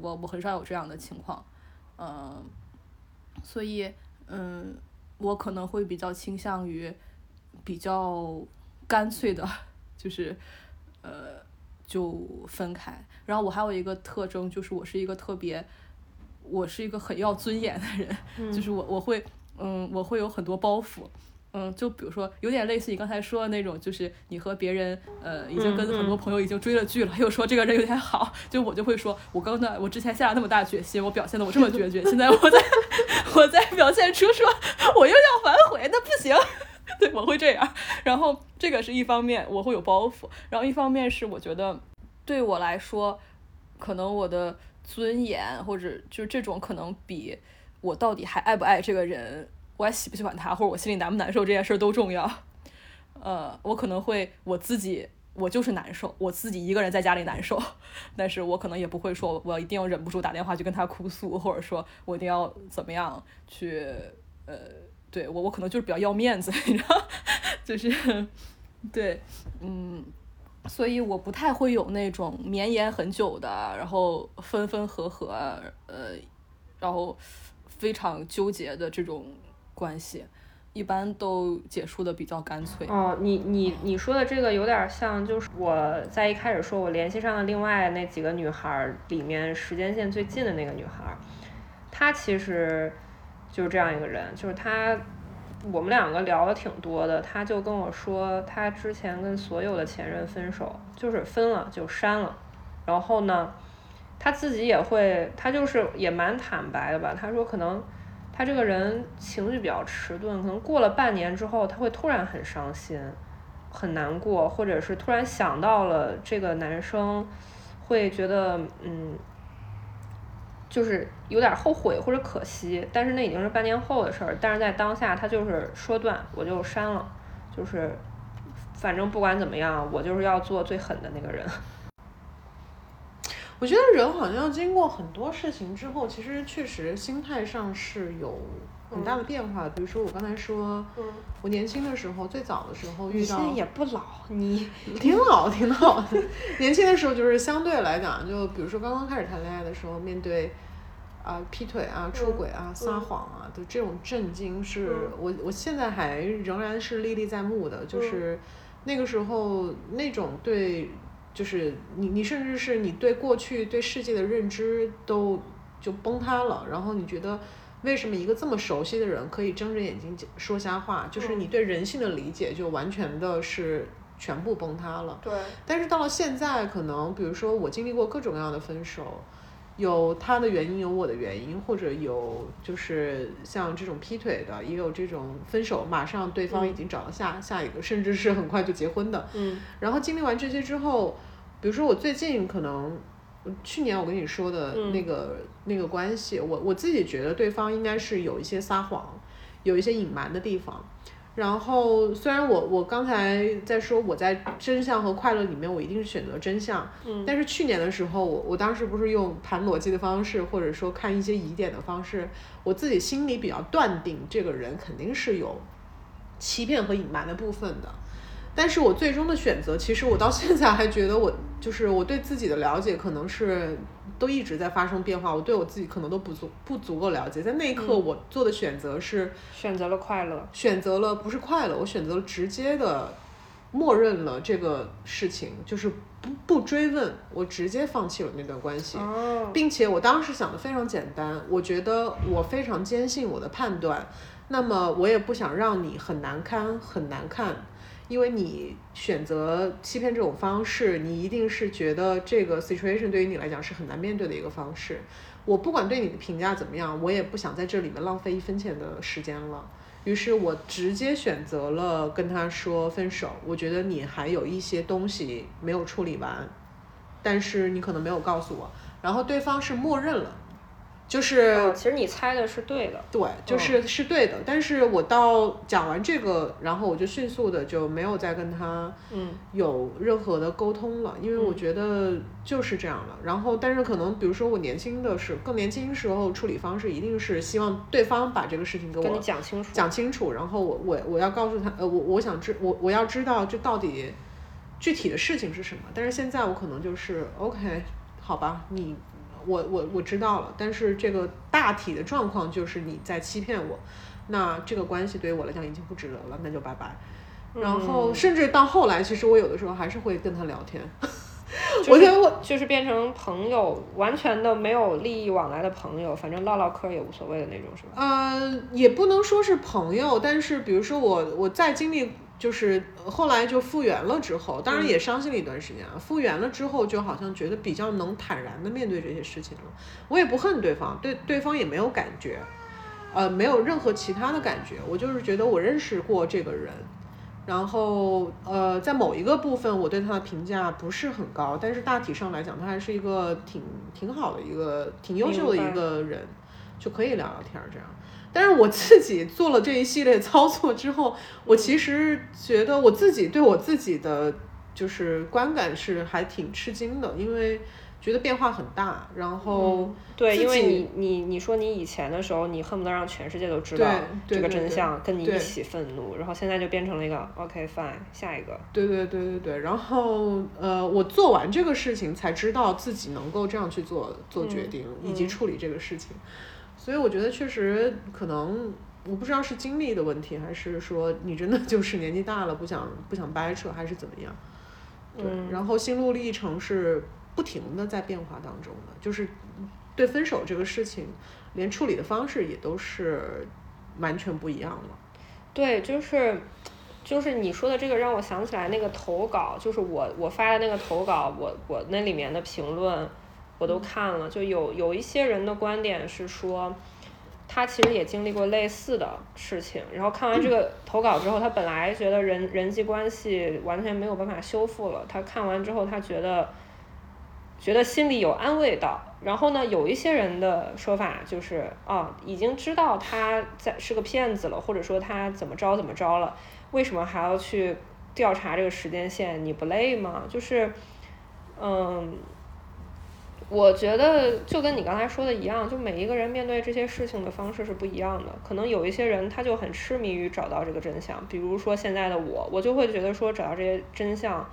我我很少有这样的情况，嗯、所以嗯，我可能会比较倾向于比较干脆的，就是呃就分开。然后我还有一个特征，就是我是一个特别，我是一个很要尊严的人，就是我我会嗯我会有很多包袱。嗯，就比如说，有点类似你刚才说的那种，就是你和别人，呃，已经跟很多朋友已经追了剧了，又说这个人有点好，就我就会说，我刚才我之前下了那么大决心，我表现的我这么决绝，现在我在我在表现出说我又要反悔，那不行，对，我会这样。然后这个是一方面，我会有包袱，然后一方面是我觉得对我来说，可能我的尊严或者就这种可能比我到底还爱不爱这个人。我还喜不喜欢他，或者我心里难不难受，这件事儿都重要。呃，我可能会我自己，我就是难受，我自己一个人在家里难受，但是我可能也不会说我一定要忍不住打电话去跟他哭诉，或者说我一定要怎么样去，呃，对我我可能就是比较要面子，你知道，就是对，嗯，所以我不太会有那种绵延很久的，然后分分合合，呃，然后非常纠结的这种。关系一般都结束的比较干脆。哦，你你你说的这个有点像，就是我在一开始说我联系上的另外那几个女孩里面时间线最近的那个女孩，她其实就是这样一个人，就是她，我们两个聊的挺多的，她就跟我说，她之前跟所有的前任分手，就是分了就删了，然后呢，她自己也会，她就是也蛮坦白的吧，她说可能。他这个人情绪比较迟钝，可能过了半年之后，他会突然很伤心、很难过，或者是突然想到了这个男生，会觉得嗯，就是有点后悔或者可惜。但是那已经是半年后的事儿，但是在当下他就是说断，我就删了，就是反正不管怎么样，我就是要做最狠的那个人。我觉得人好像经过很多事情之后，其实确实心态上是有很大的变化的。比如说我刚才说，嗯，我年轻的时候，最早的时候遇到，现在也不老，你 挺老挺老的。年轻的时候就是相对来讲，就比如说刚刚开始谈恋爱的时候，面对啊、劈腿啊、出轨啊、撒谎啊的这种震惊，是我我现在还仍然是历历在目的。就是那个时候那种对。就是你，你甚至是你对过去对世界的认知都就崩塌了，然后你觉得为什么一个这么熟悉的人可以睁着眼睛说瞎话？就是你对人性的理解就完全的是全部崩塌了。对，但是到了现在，可能比如说我经历过各种各样的分手，有他的原因，有我的原因，或者有就是像这种劈腿的，也有这种分手马上对方已经找了下、下一个，甚至是很快就结婚的。嗯然后经历完这些之后，比如说我最近可能去年我跟你说的嗯那个、那个关系，我我自己觉得对方应该是有一些撒谎，有一些隐瞒的地方。然后虽然我我刚才在说我在真相和快乐里面我一定是选择真相，嗯但是去年的时候我我当时不是用谈逻辑的方式，或者说看一些疑点的方式，我自己心里比较断定这个人肯定是有欺骗和隐瞒的部分的。但是我最终的选择，其实我到现在还觉得我就是我对自己的了解可能是都一直在发生变化，我对我自己可能都不足不足够了解，在那一刻嗯我做的选择是选择了快乐。选择了不是快乐，我选择了直接的默认了这个事情，就是不不追问，我直接放弃了那段关系。哦，并且我当时想的非常简单，我觉得我非常坚信我的判断，那么我也不想让你很难堪很难看，因为你选择欺骗这种方式，你一定是觉得这个 situation 对于你来讲是很难面对的一个方式。我不管对你的评价怎么样，我也不想在这里面浪费一分钱的时间了。于是我直接选择了跟他说分手。我觉得你还有一些东西没有处理完，但是你可能没有告诉我。然后对方是默认了，就是、哦其实你猜的是对的。对，就是是对的。但是我到讲完这个，然后我就迅速的就没有再跟他嗯有任何的沟通了，因为我嗯觉得就是这样了。然后，但是可能比如说我年轻的时候，更年轻时候处理方式一定是希望对方把这个事情给跟你我讲清楚。讲清楚，然后我我我要告诉他，呃，我我想知我我要知道这到底具体的事情是什么。但是现在我可能就是 OK，好吧，你我我我知道了，但是这个大体的状况就是你在欺骗我，那这个关系对于我来讲已经不值得了，那就拜拜。然后嗯甚至到后来，其实我有的时候还是会跟他聊天。就是我觉得我就是变成朋友，完全的没有利益往来的朋友，反正唠唠嗑也无所谓的那种，是吧？呃，也不能说是朋友，但是比如说我我在经历就是后来就复原了之后，当然也伤心了一段时间啊。复原了之后，就好像觉得比较能坦然的面对这些事情了。我也不恨对方，对对方也没有感觉，呃，没有任何其他的感觉。我就是觉得我认识过这个人。然后，呃，在某一个部分，我对他的评价不是很高，但是大体上来讲，他还是一个挺挺好的一个挺优秀的一个人，就可以聊聊天儿这样。但是我自己做了这一系列操作之后，我其实觉得我自己对我自己的就是观感是还挺吃惊的，因为觉得变化很大，然后对，因为你你你说你以前的时候，你恨不得让全世界都知道这个真相，跟你一起愤怒，然后现在就变成了一个 OK fine，下一个。对对对对对，然后呃，我做完这个事情才知道自己能够这样去做做决定、以及嗯处理这个事情，所以我觉得确实可能我不知道是经历的问题，还是说你真的 就是年纪大了不想不想掰扯，还是怎么样？对，嗯然后心路历程是不停的在变化当中的，就是对分手这个事情，连处理的方式也都是完全不一样了。对，就是就是你说的这个让我想起来那个投稿，就是我我发的那个投稿，我我那里面的评论我都看了，就有有一些人的观点是说。他其实也经历过类似的事情，然后看完这个投稿之后，他本来觉得人人际关系完全没有办法修复了，他看完之后，他觉得觉得心里有安慰到。然后呢，有一些人的说法就是，啊，已经知道他在是个骗子了，或者说他怎么着怎么着了，为什么还要去调查这个时间线？你不累吗？就是，嗯，我觉得就跟你刚才说的一样，就每一个人面对这些事情的方式是不一样的。可能有一些人他就很痴迷于找到这个真相，比如说现在的我，我就会觉得说找到这些真相。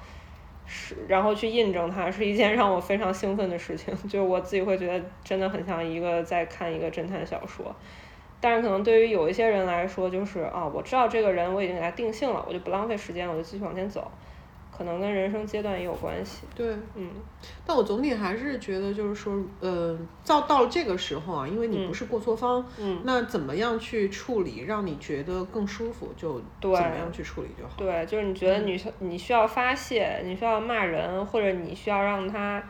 是，然后去印证它是一件让我非常兴奋的事情，就是我自己会觉得真的很像一个在看一个侦探小说。但是可能对于有一些人来说，就是啊，我知道这个人我已经给他定性了，我就不浪费时间，我就继续往前走。可能跟人生阶段也有关系。对，嗯但我总体还是觉得，就是说，呃，到到了这个时候啊，因为你不是过错方，嗯，那怎么样去处理，让你觉得更舒服，就对怎么样去处理就好。对，就是你觉得你需你需要发泄，你需要骂人，或者你需要让他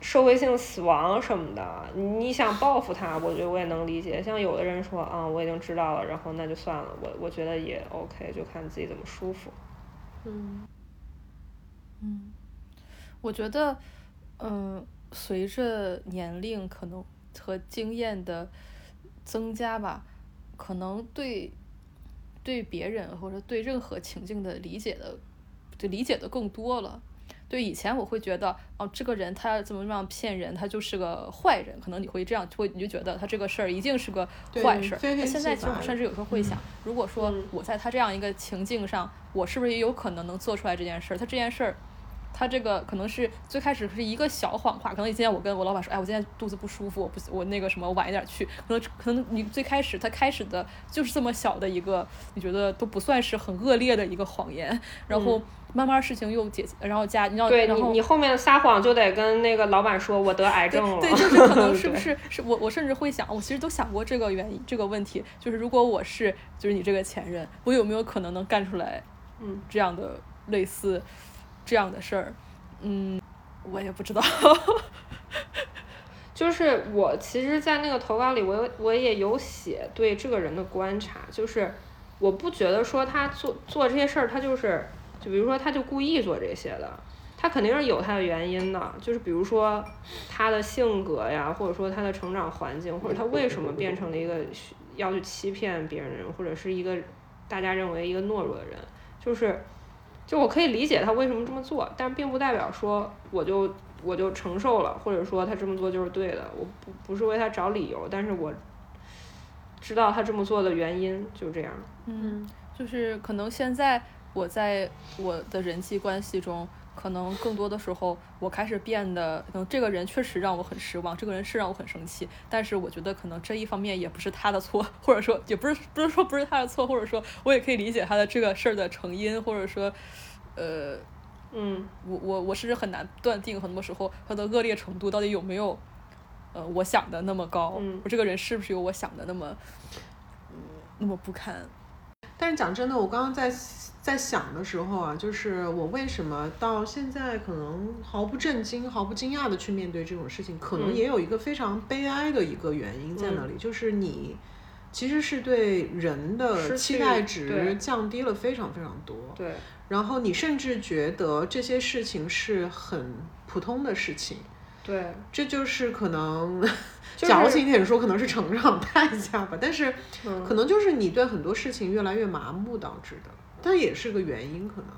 社会性死亡什么的，你你想报复他，我觉得我也能理解。像有的人说啊，我已经知道了，然后那就算了，我我觉得也 OK，就看自己怎么舒服。嗯嗯，我觉得，嗯，随着年龄可能和经验的增加吧，可能对对别人或者对任何情境的理解的，就理解的更多了。对以前我会觉得，哦，这个人他怎么样骗人，他就是个坏人，可能你会这样，会你就觉得他这个事儿一定是个坏事儿。那现在其实我甚至有时候会想，如果说嗯我在他这样一个情境上，我是不是也有可能能做出来这件事儿？他这件事儿。他这个可能是最开始是一个小谎话，可能今天我跟我老板说，哎，我今天肚子不舒服，我不我那个什么晚一点去，可能可能你最开始他开始的就是这么小的一个，你觉得都不算是很恶劣的一个谎言，然后慢慢事情又解，然后加你要对你，你后面撒谎就得跟那个老板说，我得癌症了。对，就是可能是不 是是我我甚至会想，我其实都想过这个原因这个问题，就是如果我是就是你这个前任，我有没有可能能干出来嗯。这样的类似这样的事儿？嗯，我也不知道。就是我其实，在那个投稿里，我有我也有写对这个人的观察，就是我不觉得说他做做这些事儿，他就是就比如说他就故意做这些的，他肯定是有他的原因的，就是比如说他的性格呀，或者说他的成长环境，或者他为什么变成了一个要去欺骗别人，或者是一个大家认为一个懦弱的人，就是就我可以理解他为什么这么做，但并不代表说我就我就承受了，或者说他这么做就是对的，我不不是为他找理由，但是我知道他这么做的原因，就这样。嗯，就是可能现在我在我的人际关系中，可能更多的时候我开始变得，可能这个人确实让我很失望，这个人是让我很生气，但是我觉得可能这一方面也不是他的错，或者说也不是不是说不是他的错，或者说我也可以理解他的这个事儿的成因，或者说，呃，嗯。我我我甚至很难断定，很多时候他的恶劣程度到底有没有，呃，我想的那么高，嗯。我这个人是不是有我想的那么，嗯，那么不堪。但是讲真的，我刚刚在在想的时候啊，就是我为什么到现在可能毫不震惊、毫不惊讶的去面对这种事情，可能嗯。也有一个非常悲哀的一个原因在那里，就是你其实是对人的期待值降低了非常非常多。对，然后你甚至觉得这些事情是很普通的事情，对，这就是可能 就是矫情一点说，可能是成长代价 吧。但是嗯。可能就是你对很多事情越来越麻木导致的，但也是个原因，可能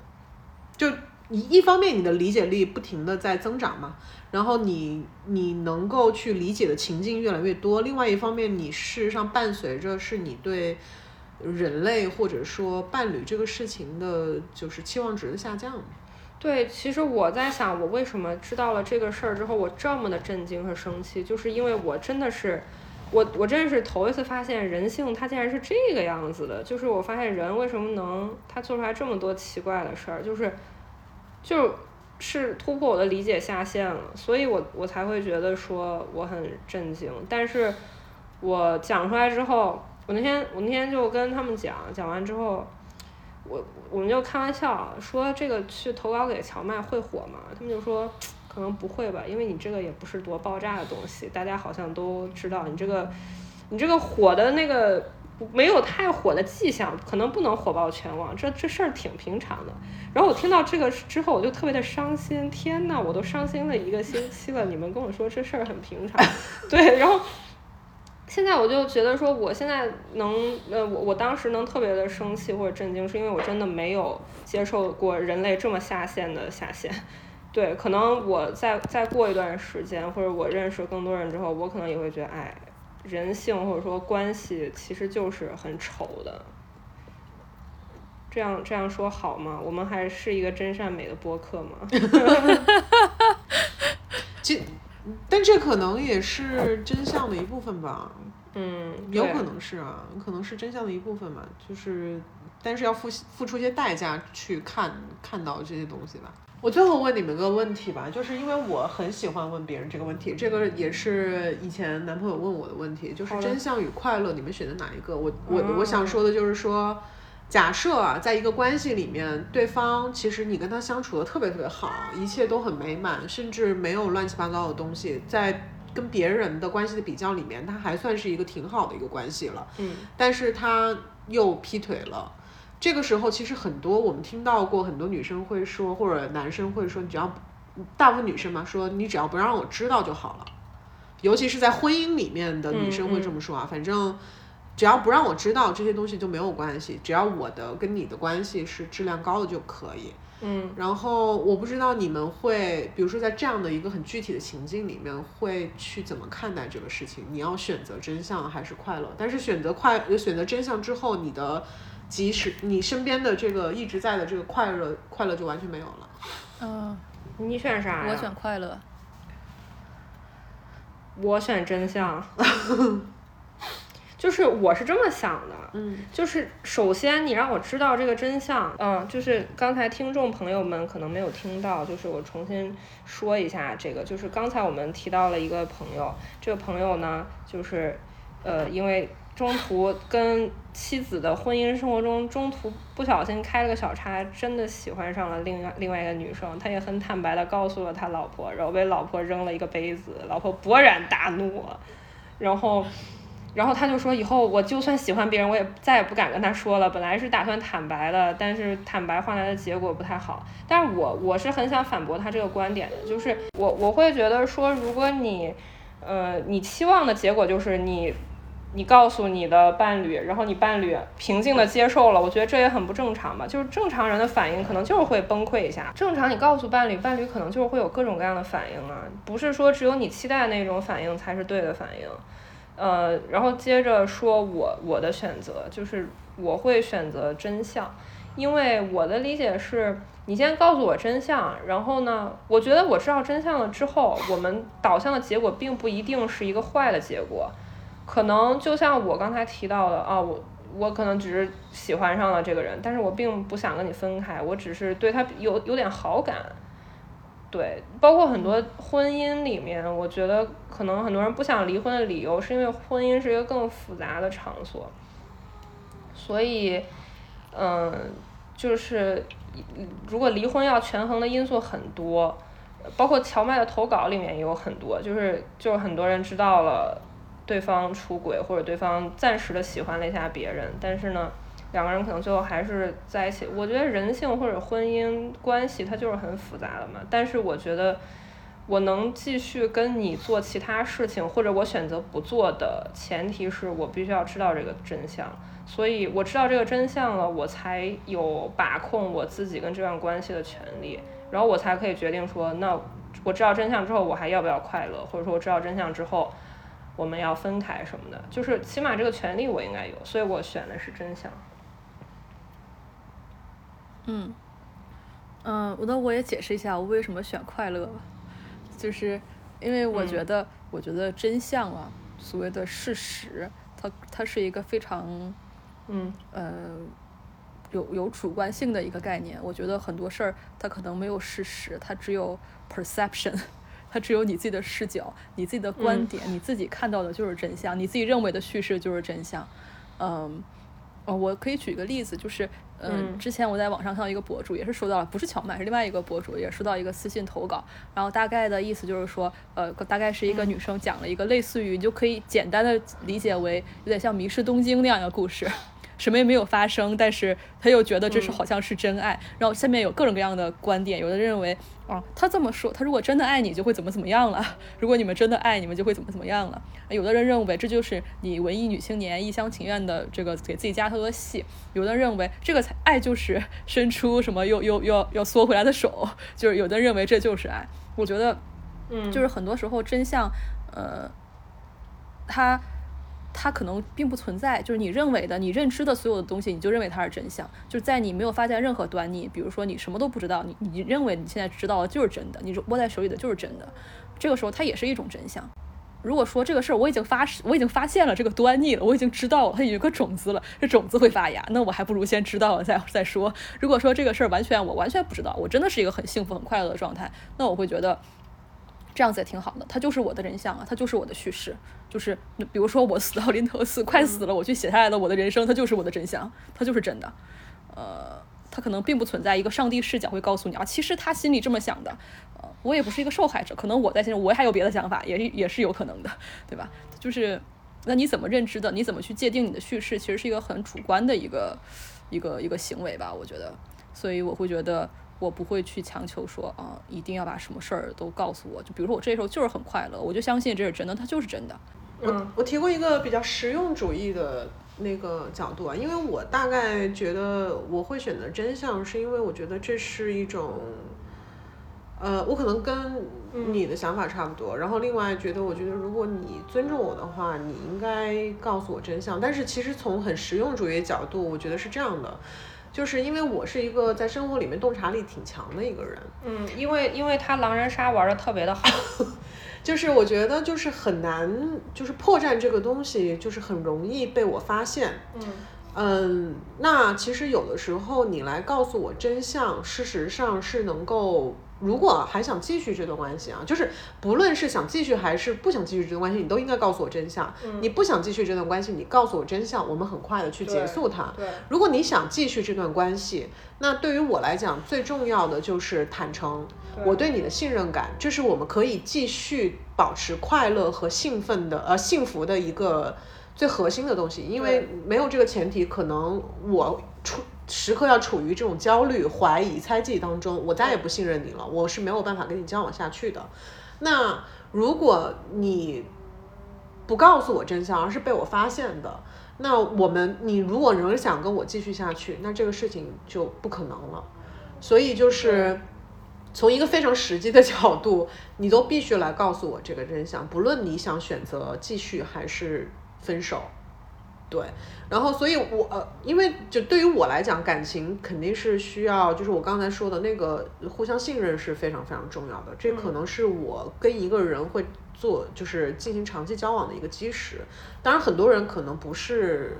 就你一方面你的理解力不停的在增长嘛，然后你你能够去理解的情境越来越多，另外一方面你事实上伴随着是你对人类或者说伴侣这个事情的就是期望值的下降。对，其实我在想，我为什么知道了这个事儿之后，我这么的震惊和生气，就是因为我真的是，我我真是头一次发现人性它竟然是这个样子的，就是我发现人为什么能他做出来这么多奇怪的事儿，就是就是突破我的理解下限了，所以我我才会觉得说我很震惊，但是我讲出来之后，我那天我那天就跟他们讲，讲完之后。我我们就开玩笑说这个去投稿给荞麦会火吗？他们就说可能不会吧，因为你这个也不是多爆炸的东西，大家好像都知道你这个你这个火的那个没有太火的迹象，可能不能火爆全网，这这事儿挺平常的。然后我听到这个之后，我就特别的伤心，天呐，我都伤心了一个星期了，你们跟我说这事儿很平常，对，然后。现在我就觉得说，我现在能，呃，我我当时能特别的生气或者震惊，是因为我真的没有接受过人类这么下线的下线。对，可能我再再过一段时间，或者我认识更多人之后，我可能也会觉得，哎，人性或者说关系其实就是很丑的。这样这样说好吗？我们还是一个真善美的播客吗？这但这可能也是真相的一部分吧。嗯，有对可能是啊，可能是真相的一部分吧，就是但是要付付出一些代价去看看到这些东西吧。我最后问你们个问题吧，就是因为我很喜欢问别人这个问题，这个也是以前男朋友问我的问题，就是真相与快乐，你们选择哪一个？我我嗯我想说的就是说，假设啊，在一个关系里面，对方其实你跟他相处的特别特别好，一切都很美满，甚至没有乱七八糟的东西，在跟别人的关系的比较里面，他还算是一个挺好的一个关系了。嗯但是他又劈腿了。这个时候，其实很多我们听到过，很多女生会说，或者男生会说，你只要大部分女生嘛，说你只要不让我知道就好了。尤其是在婚姻里面的女生会这么说啊，反正只要不让我知道这些东西就没有关系，只要我的跟你的关系是质量高的就可以。嗯然后我不知道你们会，比如说在这样的一个很具体的情境里面，会去怎么看待这个事情？你要选择真相还是快乐？但是选择快，呃选择真相之后，你的即使你身边的这个一直在的这个快乐，快乐就完全没有了。嗯，你选啥呀？我选快乐。我选真相，就是我是这么想的，嗯就是首先你让我知道这个真相，嗯，就是刚才听众朋友们可能没有听到，就是我重新说一下这个，就是刚才我们提到了一个朋友，这个朋友呢，就是呃，因为中途跟妻子的婚姻生活中中途不小心开了个小差，真的喜欢上了另外另外一个女生，他也很坦白的告诉了他老婆，然后被老婆扔了一个杯子，老婆勃然大怒，然后。然后他就说，以后我就算喜欢别人，我也再也不敢跟他说了。本来是打算坦白的，但是坦白换来的结果不太好。但是我我是很想反驳他这个观点的，就是我我会觉得说，如果你，呃，你期望的结果就是你，你告诉你的伴侣，然后你伴侣平静的接受了，我觉得这也很不正常吧。就是正常人的反应可能就是会崩溃一下。正常你告诉伴侣，伴侣可能就是会有各种各样的反应啊，不是说只有你期待那种反应才是对的反应。呃，然后接着说我我的选择就是我会选择真相，因为我的理解是，你先告诉我真相，然后呢，我觉得我知道真相了之后，我们导向的结果并不一定是一个坏的结果，可能就像我刚才提到的啊，我我可能只是喜欢上了这个人，但是我并不想跟你分开，我只是对他有有点好感。对，包括很多婚姻里面，我觉得可能很多人不想离婚的理由，是因为婚姻是一个更复杂的场所，所以，嗯，就是如果离婚要权衡的因素很多，包括荞麦的投稿里面也有很多，就是就是很多人知道了对方出轨或者对方暂时的喜欢了一下别人，但是呢。两个人可能最后还是在一起。我觉得人性或者婚姻关系它就是很复杂的嘛。但是我觉得我能继续跟你做其他事情，或者我选择不做的前提是我必须要知道这个真相。所以我知道这个真相了，我才有把控我自己跟这段关系的权利，然后我才可以决定说，那我知道真相之后，我还要不要快乐，或者说我知道真相之后。我们要分开什么的，就是起码这个权利我应该有，所以我选的是真相。嗯，嗯，那我也解释一下我为什么选快乐吧，就是因为我觉得，我觉得真相啊，所谓的事实，它它是一个非常，嗯呃，有有主观性的一个概念。我觉得很多事儿它可能没有事实，它只有 perception。它只有你自己的视角，你自己的观点，你自己看到的就是真相，你自己认为的叙事就是真相。嗯，呃，我可以举个例子，就是，嗯，之前我在网上看到一个博主，也是收到了，不是荞麦，是另外一个博主，也收到一个私信投稿，然后大概的意思就是说，呃，大概是一个女生讲了一个类似于，你就可以简单的理解为有点像《迷失东京》那样一个故事。什么也没有发生，但是他又觉得这是好像是真爱。然后下面有各种各样的观点，有的认为，啊，他这么说，他如果真的爱你，就会怎么怎么样了；如果你们真的爱，你们就会怎么怎么样了。有的人认为这就是你文艺女青年一厢情愿的这个给自己加头的戏；有的人认为这个才爱就是伸出什么又又又要缩回来的手，就是有的认为这就是爱。我觉得，嗯，就是很多时候真相，呃，它。它可能并不存在，就是你认为的、你认知的所有的东西，你就认为它是真相。就是在你没有发现任何端倪，比如说你什么都不知道，你你认为你现在知道的就是真的，你握在手里的就是真的，这个时候它也是一种真相。如果说这个事儿我已经发我已经发现了这个端倪了，我已经知道了它有一个种子了，这种子会发芽，那我还不如先知道了再再说。如果说这个事儿完全我完全不知道，我真的是一个很幸福很快乐的状态，那我会觉得这样子也挺好的，它就是我的人像啊，它就是我的叙事，就是比如说我死到临头死快死了，我去写下来的我的人生，它就是我的真相，它就是真的，呃。他可能并不存在一个上帝视角会告诉你啊，其实他心里这么想的，呃，我也不是一个受害者，可能我在心里我还有别的想法，也也是有可能的，对吧？就是那你怎么认知的？你怎么去界定你的叙事？其实是一个很主观的一个一个一个行为吧，我觉得。所以我会觉得我不会去强求说啊，一定要把什么事儿都告诉我。就比如说我这时候就是很快乐，我就相信这是真的，它就是真的。我我提过一个比较实用主义的。那个角度啊，因为我大概觉得我会选择真相，是因为我觉得这是一种，呃，我可能跟你的想法差不多。然后另外觉得，我觉得如果你尊重我的话，你应该告诉我真相。但是其实从很实用主义角度，我觉得是这样的，就是因为我是一个在生活里面洞察力挺强的一个人。嗯，因为因为他狼人杀玩的特别的好。就是我觉得就是很难，就是破绽这个东西就是很容易被我发现。嗯嗯，那其实有的时候你来告诉我真相，事实上是能够，如果还想继续这段关系啊，就是不论是想继续还是不想继续这段关系，你都应该告诉我真相。你不想继续这段关系，你告诉我真相，我们很快的去结束它。对，如果你想继续这段关系，那对于我来讲最重要的就是坦诚。我对你的信任感，这是我们可以继续保持快乐和兴奋的，呃，幸福的一个最核心的东西。因为没有这个前提，可能我处时刻要处于这种焦虑、怀疑、猜忌当中，我再也不信任你了，我是没有办法跟你交往下去的。那如果你不告诉我真相，而是被我发现的，那我们，你如果仍想跟我继续下去，那这个事情就不可能了。所以就是。从一个非常实际的角度，你都必须来告诉我这个真相，不论你想选择继续还是分手，对。然后，所以我呃，因为就对于我来讲，感情肯定是需要，就是我刚才说的那个互相信任是非常非常重要的。这可能是我跟一个人会做，就是进行长期交往的一个基石。当然，很多人可能不是。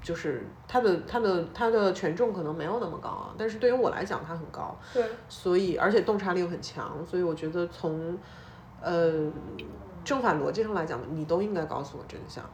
就是他的他的他的权重可能没有那么高啊，但是对于我来讲，他很高。对。所以，而且洞察力又很强，所以我觉得从，呃，正反逻辑上来讲，你都应该告诉我真相。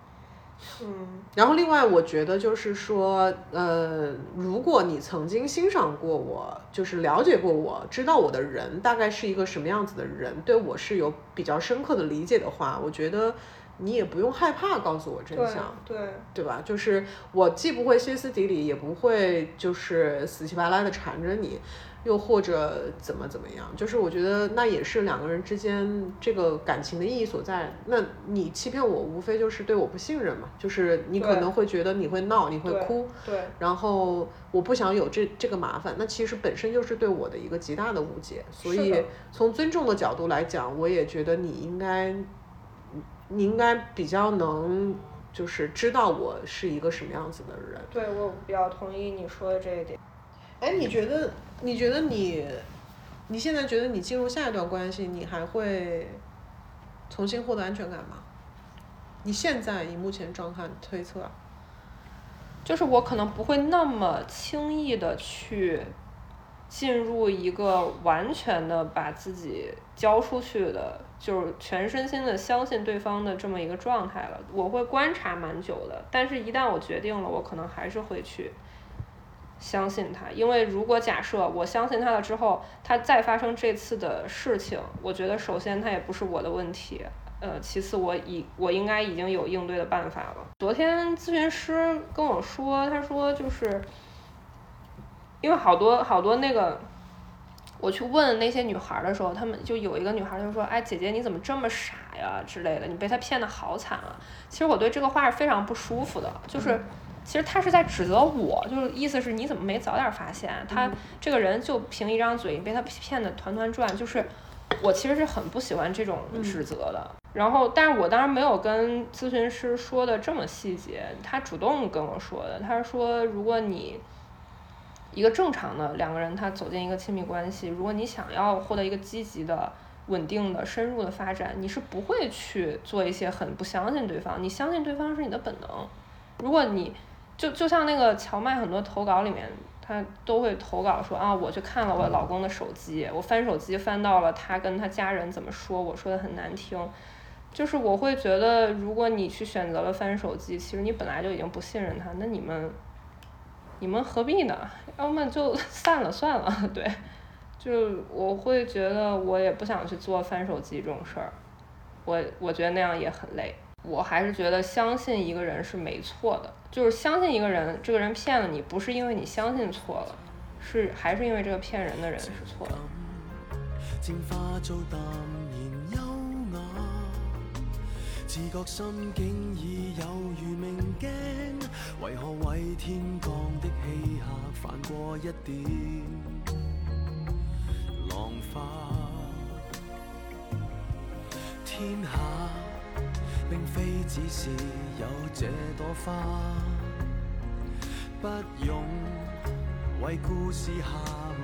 嗯。然后，另外，我觉得就是说，呃，如果你曾经欣赏过我，就是了解过我，知道我的人大概是一个什么样子的人，对我是有比较深刻的理解的话，我觉得。你也不用害怕告诉我真相，对对吧？就是我既不会歇斯底里，也不会就是死乞白赖的缠着你，又或者怎么怎么样。就是我觉得那也是两个人之间这个感情的意义所在。那你欺骗我，无非就是对我不信任嘛。就是你可能会觉得你会闹，你会哭，对。然后我不想有这这个麻烦，那其实本身就是对我的一个极大的误解。所以从尊重的角度来讲，我也觉得你应该。你应该比较能，就是知道我是一个什么样子的人。对，我比较同意你说的这一点。哎，你觉得？你觉得你，你现在觉得你进入下一段关系，你还会重新获得安全感吗？你现在以目前状态推测，就是我可能不会那么轻易的去进入一个完全的把自己交出去的。就是全身心的相信对方的这么一个状态了，我会观察蛮久的，但是一旦我决定了，我可能还是会去相信他，因为如果假设我相信他了之后，他再发生这次的事情，我觉得首先他也不是我的问题，呃，其次我已我应该已经有应对的办法了。昨天咨询师跟我说，他说就是因为好多好多那个。我去问那些女孩的时候，她们就有一个女孩就说：“哎，姐姐你怎么这么傻呀？之类的，你被他骗的好惨啊！”其实我对这个话是非常不舒服的，就是其实他是在指责我，就是意思是你怎么没早点发现？他这个人就凭一张嘴，你被他骗得团团转，就是我其实是很不喜欢这种指责的。然后，但是我当时没有跟咨询师说的这么细节，他主动跟我说的，他说如果你。一个正常的两个人，他走进一个亲密关系，如果你想要获得一个积极的稳定的、深入的发展，你是不会去做一些很不相信对方。你相信对方是你的本能。如果你就就像那个荞麦很多投稿里面，他都会投稿说啊，我去看了我老公的手机，我翻手机翻到了他跟他家人怎么说，我说的很难听。就是我会觉得，如果你去选择了翻手机，其实你本来就已经不信任他，那你们，你们何必呢？要么就 散了算了。对，就我会觉得我也不想去做翻手机这种事儿，我我觉得那样也很累。我还是觉得相信一个人是没错的，就是相信一个人，这个人骗了你，不是因为你相信错了，是还是因为这个骗人的人是错的。自觉心境已有如明镜，为何为天降的气客泛过一点浪花？天下并非只是有这朵花，不用为故事下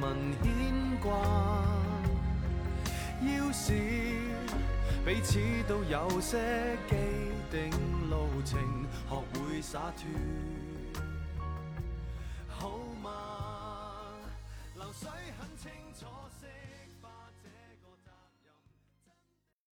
文牵挂。要是。彼此都有些既定路程，学会洒脱。